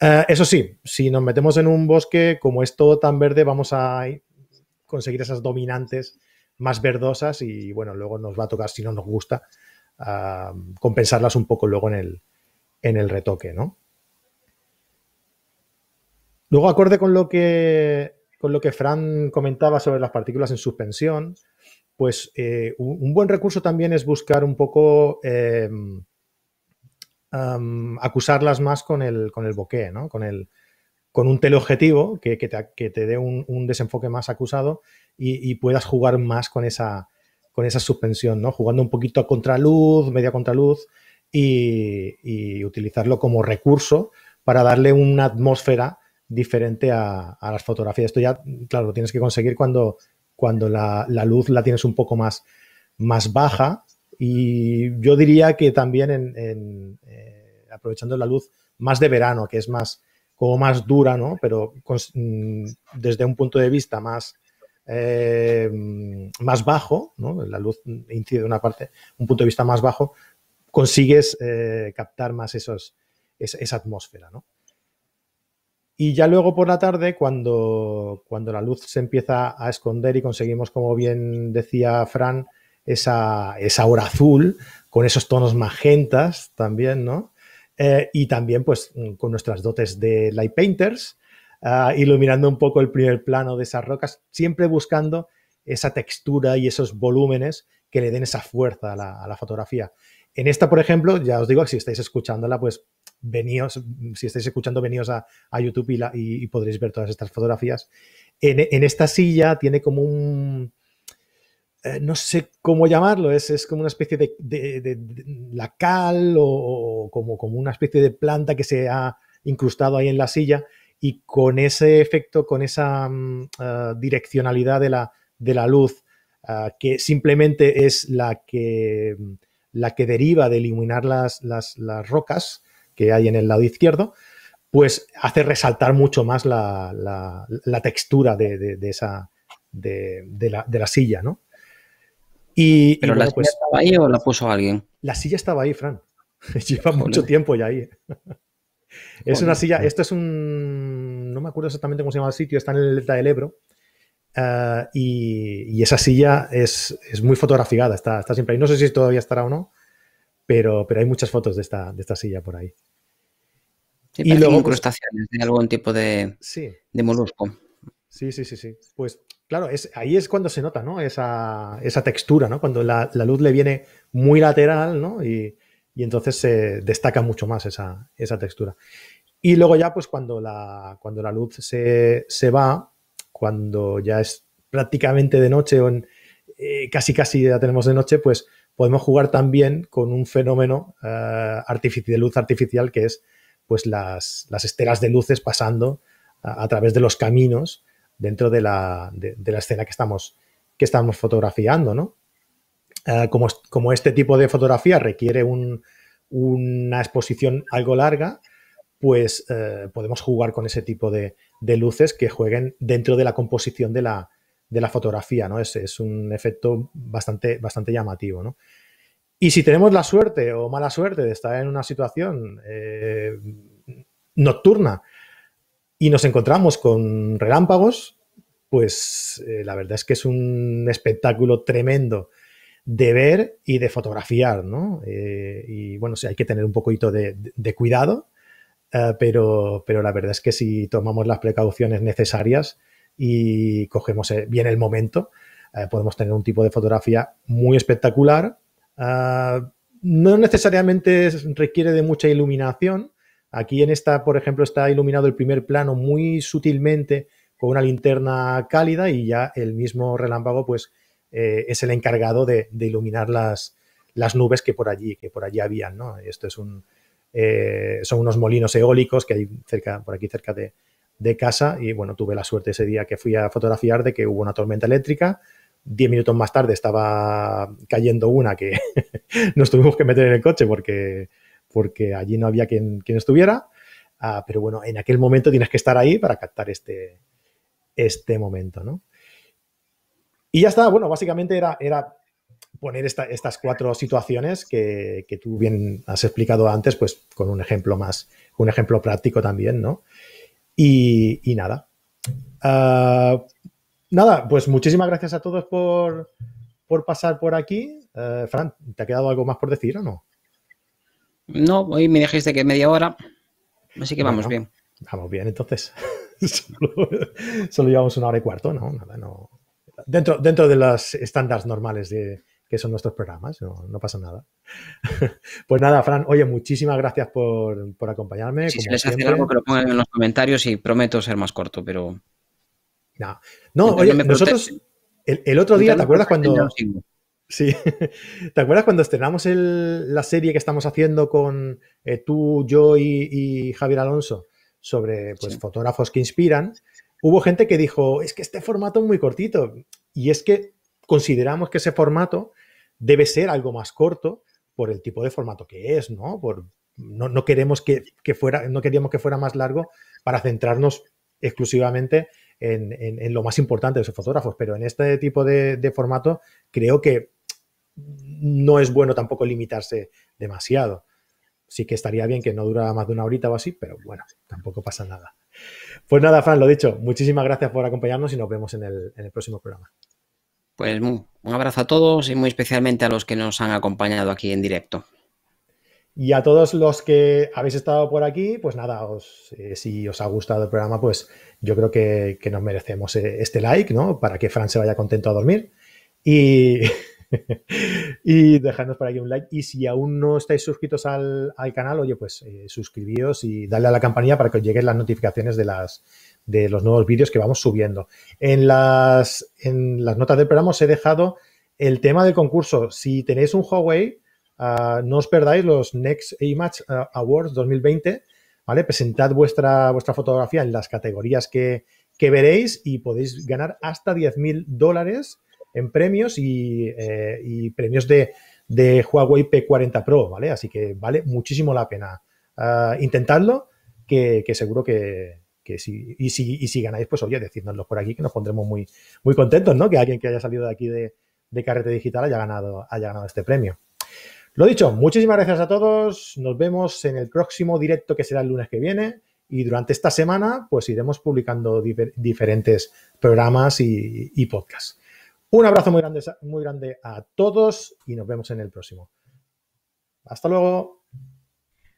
Speaker 1: Uh, eso sí, si nos metemos en un bosque, como es todo tan verde, vamos a conseguir esas dominantes más verdosas y bueno, luego nos va a tocar, si no nos gusta, uh, compensarlas un poco luego en el, en el retoque, ¿no? Luego, acorde con lo que, con lo que Fran comentaba sobre las partículas en suspensión, pues eh, un, buen recurso también es buscar un poco eh, acusarlas más con el, con el bokeh, ¿no? Con, el, con un teleobjetivo que, que, te, que te dé un, un, desenfoque más acusado y, y, puedas jugar más con esa, con esa suspensión, ¿no? Jugando un poquito a contraluz, media contraluz y, y utilizarlo como recurso para darle una atmósfera diferente a, a, las fotografías. Esto ya, claro, lo tienes que conseguir cuando cuando la, la luz la tienes un poco más, más baja. Y yo diría que también eh, aprovechando la luz más de verano, que es más como más dura, ¿no? Pero mm, desde un punto de vista más, eh, más bajo, ¿no? La luz incide una parte, un punto de vista más bajo, consigues eh, captar más esos, esa, esa atmósfera, ¿no? Y ya luego por la tarde, cuando, cuando la luz se empieza a esconder y conseguimos, como bien decía Fran, esa, esa hora azul, con esos tonos magentas también, ¿no? Eh, y también, pues, con nuestras dotes de light painters, uh, iluminando un poco el primer plano de esas rocas, siempre buscando esa textura y esos volúmenes que le den esa fuerza a la, a la fotografía. En esta, por ejemplo, ya os digo, si estáis escuchándola, pues veníos, si estáis escuchando, veníos a, a YouTube y, podréis ver todas estas fotografías. En, esta silla tiene como un, eh, no sé cómo llamarlo, es, es como una especie de, de, la cal o, como, como una especie de planta que se ha incrustado ahí en la silla y con ese efecto, con esa uh, direccionalidad de la, de la luz, uh, que simplemente es la que, la que deriva de iluminar las, las, las rocas, que hay en el lado izquierdo, pues hace resaltar mucho más la, textura de, esa, de, la, silla, ¿no?
Speaker 2: Y, ¿Pero la pues, silla estaba ahí o la puso alguien?
Speaker 1: La silla estaba ahí, Fran. <laughs> Lleva mucho tiempo ya ahí. <laughs> es una silla, esto es un, no me acuerdo exactamente cómo se llama el sitio, está en el delta del Ebro. Eh, y, esa silla es, muy fotografiada, está, está, siempre ahí. No sé si todavía estará o no, pero, pero hay muchas fotos de esta, de esta silla por ahí.
Speaker 2: Y luego pues incrustaciones de algún tipo de, de molusco.
Speaker 1: Sí, sí, sí, sí. Pues claro, es, ahí es cuando se nota, ¿no? Esa, esa textura, ¿no? Cuando la, la, luz le viene muy lateral, ¿no? Y, y entonces se destaca mucho más esa, esa, textura. Y luego ya, pues cuando la, cuando la luz se, se va, cuando ya es prácticamente de noche o en, eh, casi casi ya tenemos de noche, pues podemos jugar también con un fenómeno uh, de luz artificial que es pues las, las estelas de luces pasando a, través de los caminos dentro de la, de, la escena que estamos, que estamos fotografiando, ¿no? Uh, como, como, este tipo de fotografía requiere un, una exposición algo larga, pues uh, podemos jugar con ese tipo de, de luces que jueguen dentro de la composición de la, de la fotografía, ¿no? Es, es, un efecto bastante, bastante llamativo, ¿no? Y si tenemos la suerte o mala suerte de estar en una situación eh, nocturna y nos encontramos con relámpagos, pues eh, la verdad es que es un espectáculo tremendo de ver y de fotografiar, ¿no? Eh, y bueno, sí, hay que tener un poquito de, cuidado, pero, pero la verdad es que si tomamos las precauciones necesarias y cogemos bien el momento, podemos tener un tipo de fotografía muy espectacular. No necesariamente requiere de mucha iluminación. Aquí en esta, por ejemplo, está iluminado el primer plano muy sutilmente con una linterna cálida y ya el mismo relámpago pues es el encargado de, de, iluminar las, las nubes que por allí, que por allí habían. Esto es un, eh, son unos molinos eólicos que hay cerca, por aquí cerca de, casa y bueno, tuve la suerte ese día que fui a fotografiar de que hubo una tormenta eléctrica. Diez minutos más tarde estaba cayendo una que <laughs> nos tuvimos que meter en el coche porque, porque allí no había quien, quien estuviera. Ah, pero bueno, en aquel momento tienes que estar ahí para captar este, este momento, ¿no? Y ya está, bueno, básicamente era, era poner estas cuatro situaciones que, tú bien has explicado antes, pues con un ejemplo más, un ejemplo práctico también, ¿no? Y, nada. Ah, nada, pues muchísimas gracias a todos por, pasar por aquí. Uh, Fran, ¿te ha quedado algo más por decir o no?
Speaker 2: No, hoy me dijiste que media hora, así que vamos bien.
Speaker 1: Vamos bien, entonces. <laughs> solo, llevamos una hora y cuarto, ¿no? Nada, no. Dentro, dentro de los estándares normales de, que son nuestros programas, no, pasa nada. <laughs> pues nada, Fran, oye, muchísimas gracias por, acompañarme.
Speaker 2: si les hace algo, que lo pongan en los comentarios y prometo ser más corto, pero...
Speaker 1: No, no oye, nosotros el, otro día, ¿te acuerdas cuando... Sí, <laughs> ¿te acuerdas cuando estrenamos la serie que estamos haciendo con eh, tú, yo y, Javier Alonso sobre pues, fotógrafos que inspiran? Hubo gente que dijo, es que este formato es muy cortito. Y es que consideramos que ese formato debe ser algo más corto por el tipo de formato que es, ¿no? Por, no, queremos que, fuera, no queríamos que fuera más largo para centrarnos exclusivamente en, lo más importante de esos fotógrafos, pero en este tipo de, formato creo que no es bueno tampoco limitarse demasiado. Sí que estaría bien que no durara más de una horita o así, pero bueno, tampoco pasa nada. Pues nada, Fran, lo dicho, muchísimas gracias por acompañarnos y nos vemos en el próximo programa.
Speaker 2: Pues un abrazo a todos y muy especialmente a los que nos han acompañado aquí en directo.
Speaker 1: Y a todos los que habéis estado por aquí, pues nada, eh, si os ha gustado el programa, pues yo creo que, nos merecemos eh, este like, ¿no? Para que Fran se vaya contento a dormir. Y, <laughs> y dejadnos por aquí un like. Y si aún no estáis suscritos al, canal, oye, pues eh, suscribíos y dale a la campanilla para que os lleguen las notificaciones de las, de los nuevos vídeos que vamos subiendo. En las, en las notas del programa os he dejado el tema del concurso. Si tenéis un Huawei, ah, no os perdáis los Next Image ah, Awards 2020. ¿vale? Presentad vuestra, vuestra fotografía en las categorías que, veréis y podéis ganar hasta 10.000 dólares en premios y, eh, premios de, Huawei P40 Pro, ¿vale? Así que vale muchísimo la pena uh, intentadlo, que, seguro que, si, y si, y si ganáis, pues oye, decídnoslo por aquí, que nos pondremos muy, muy contentos, ¿no? Que alguien que haya salido de aquí de, de Carrete Digital haya ganado, haya ganado este premio. Lo dicho, muchísimas gracias a todos. Nos vemos en el próximo directo que será el lunes que viene. Y durante esta semana, pues iremos publicando diferentes programas y, y podcasts. Un abrazo muy grande, muy grande a todos y nos vemos en el próximo. Hasta luego.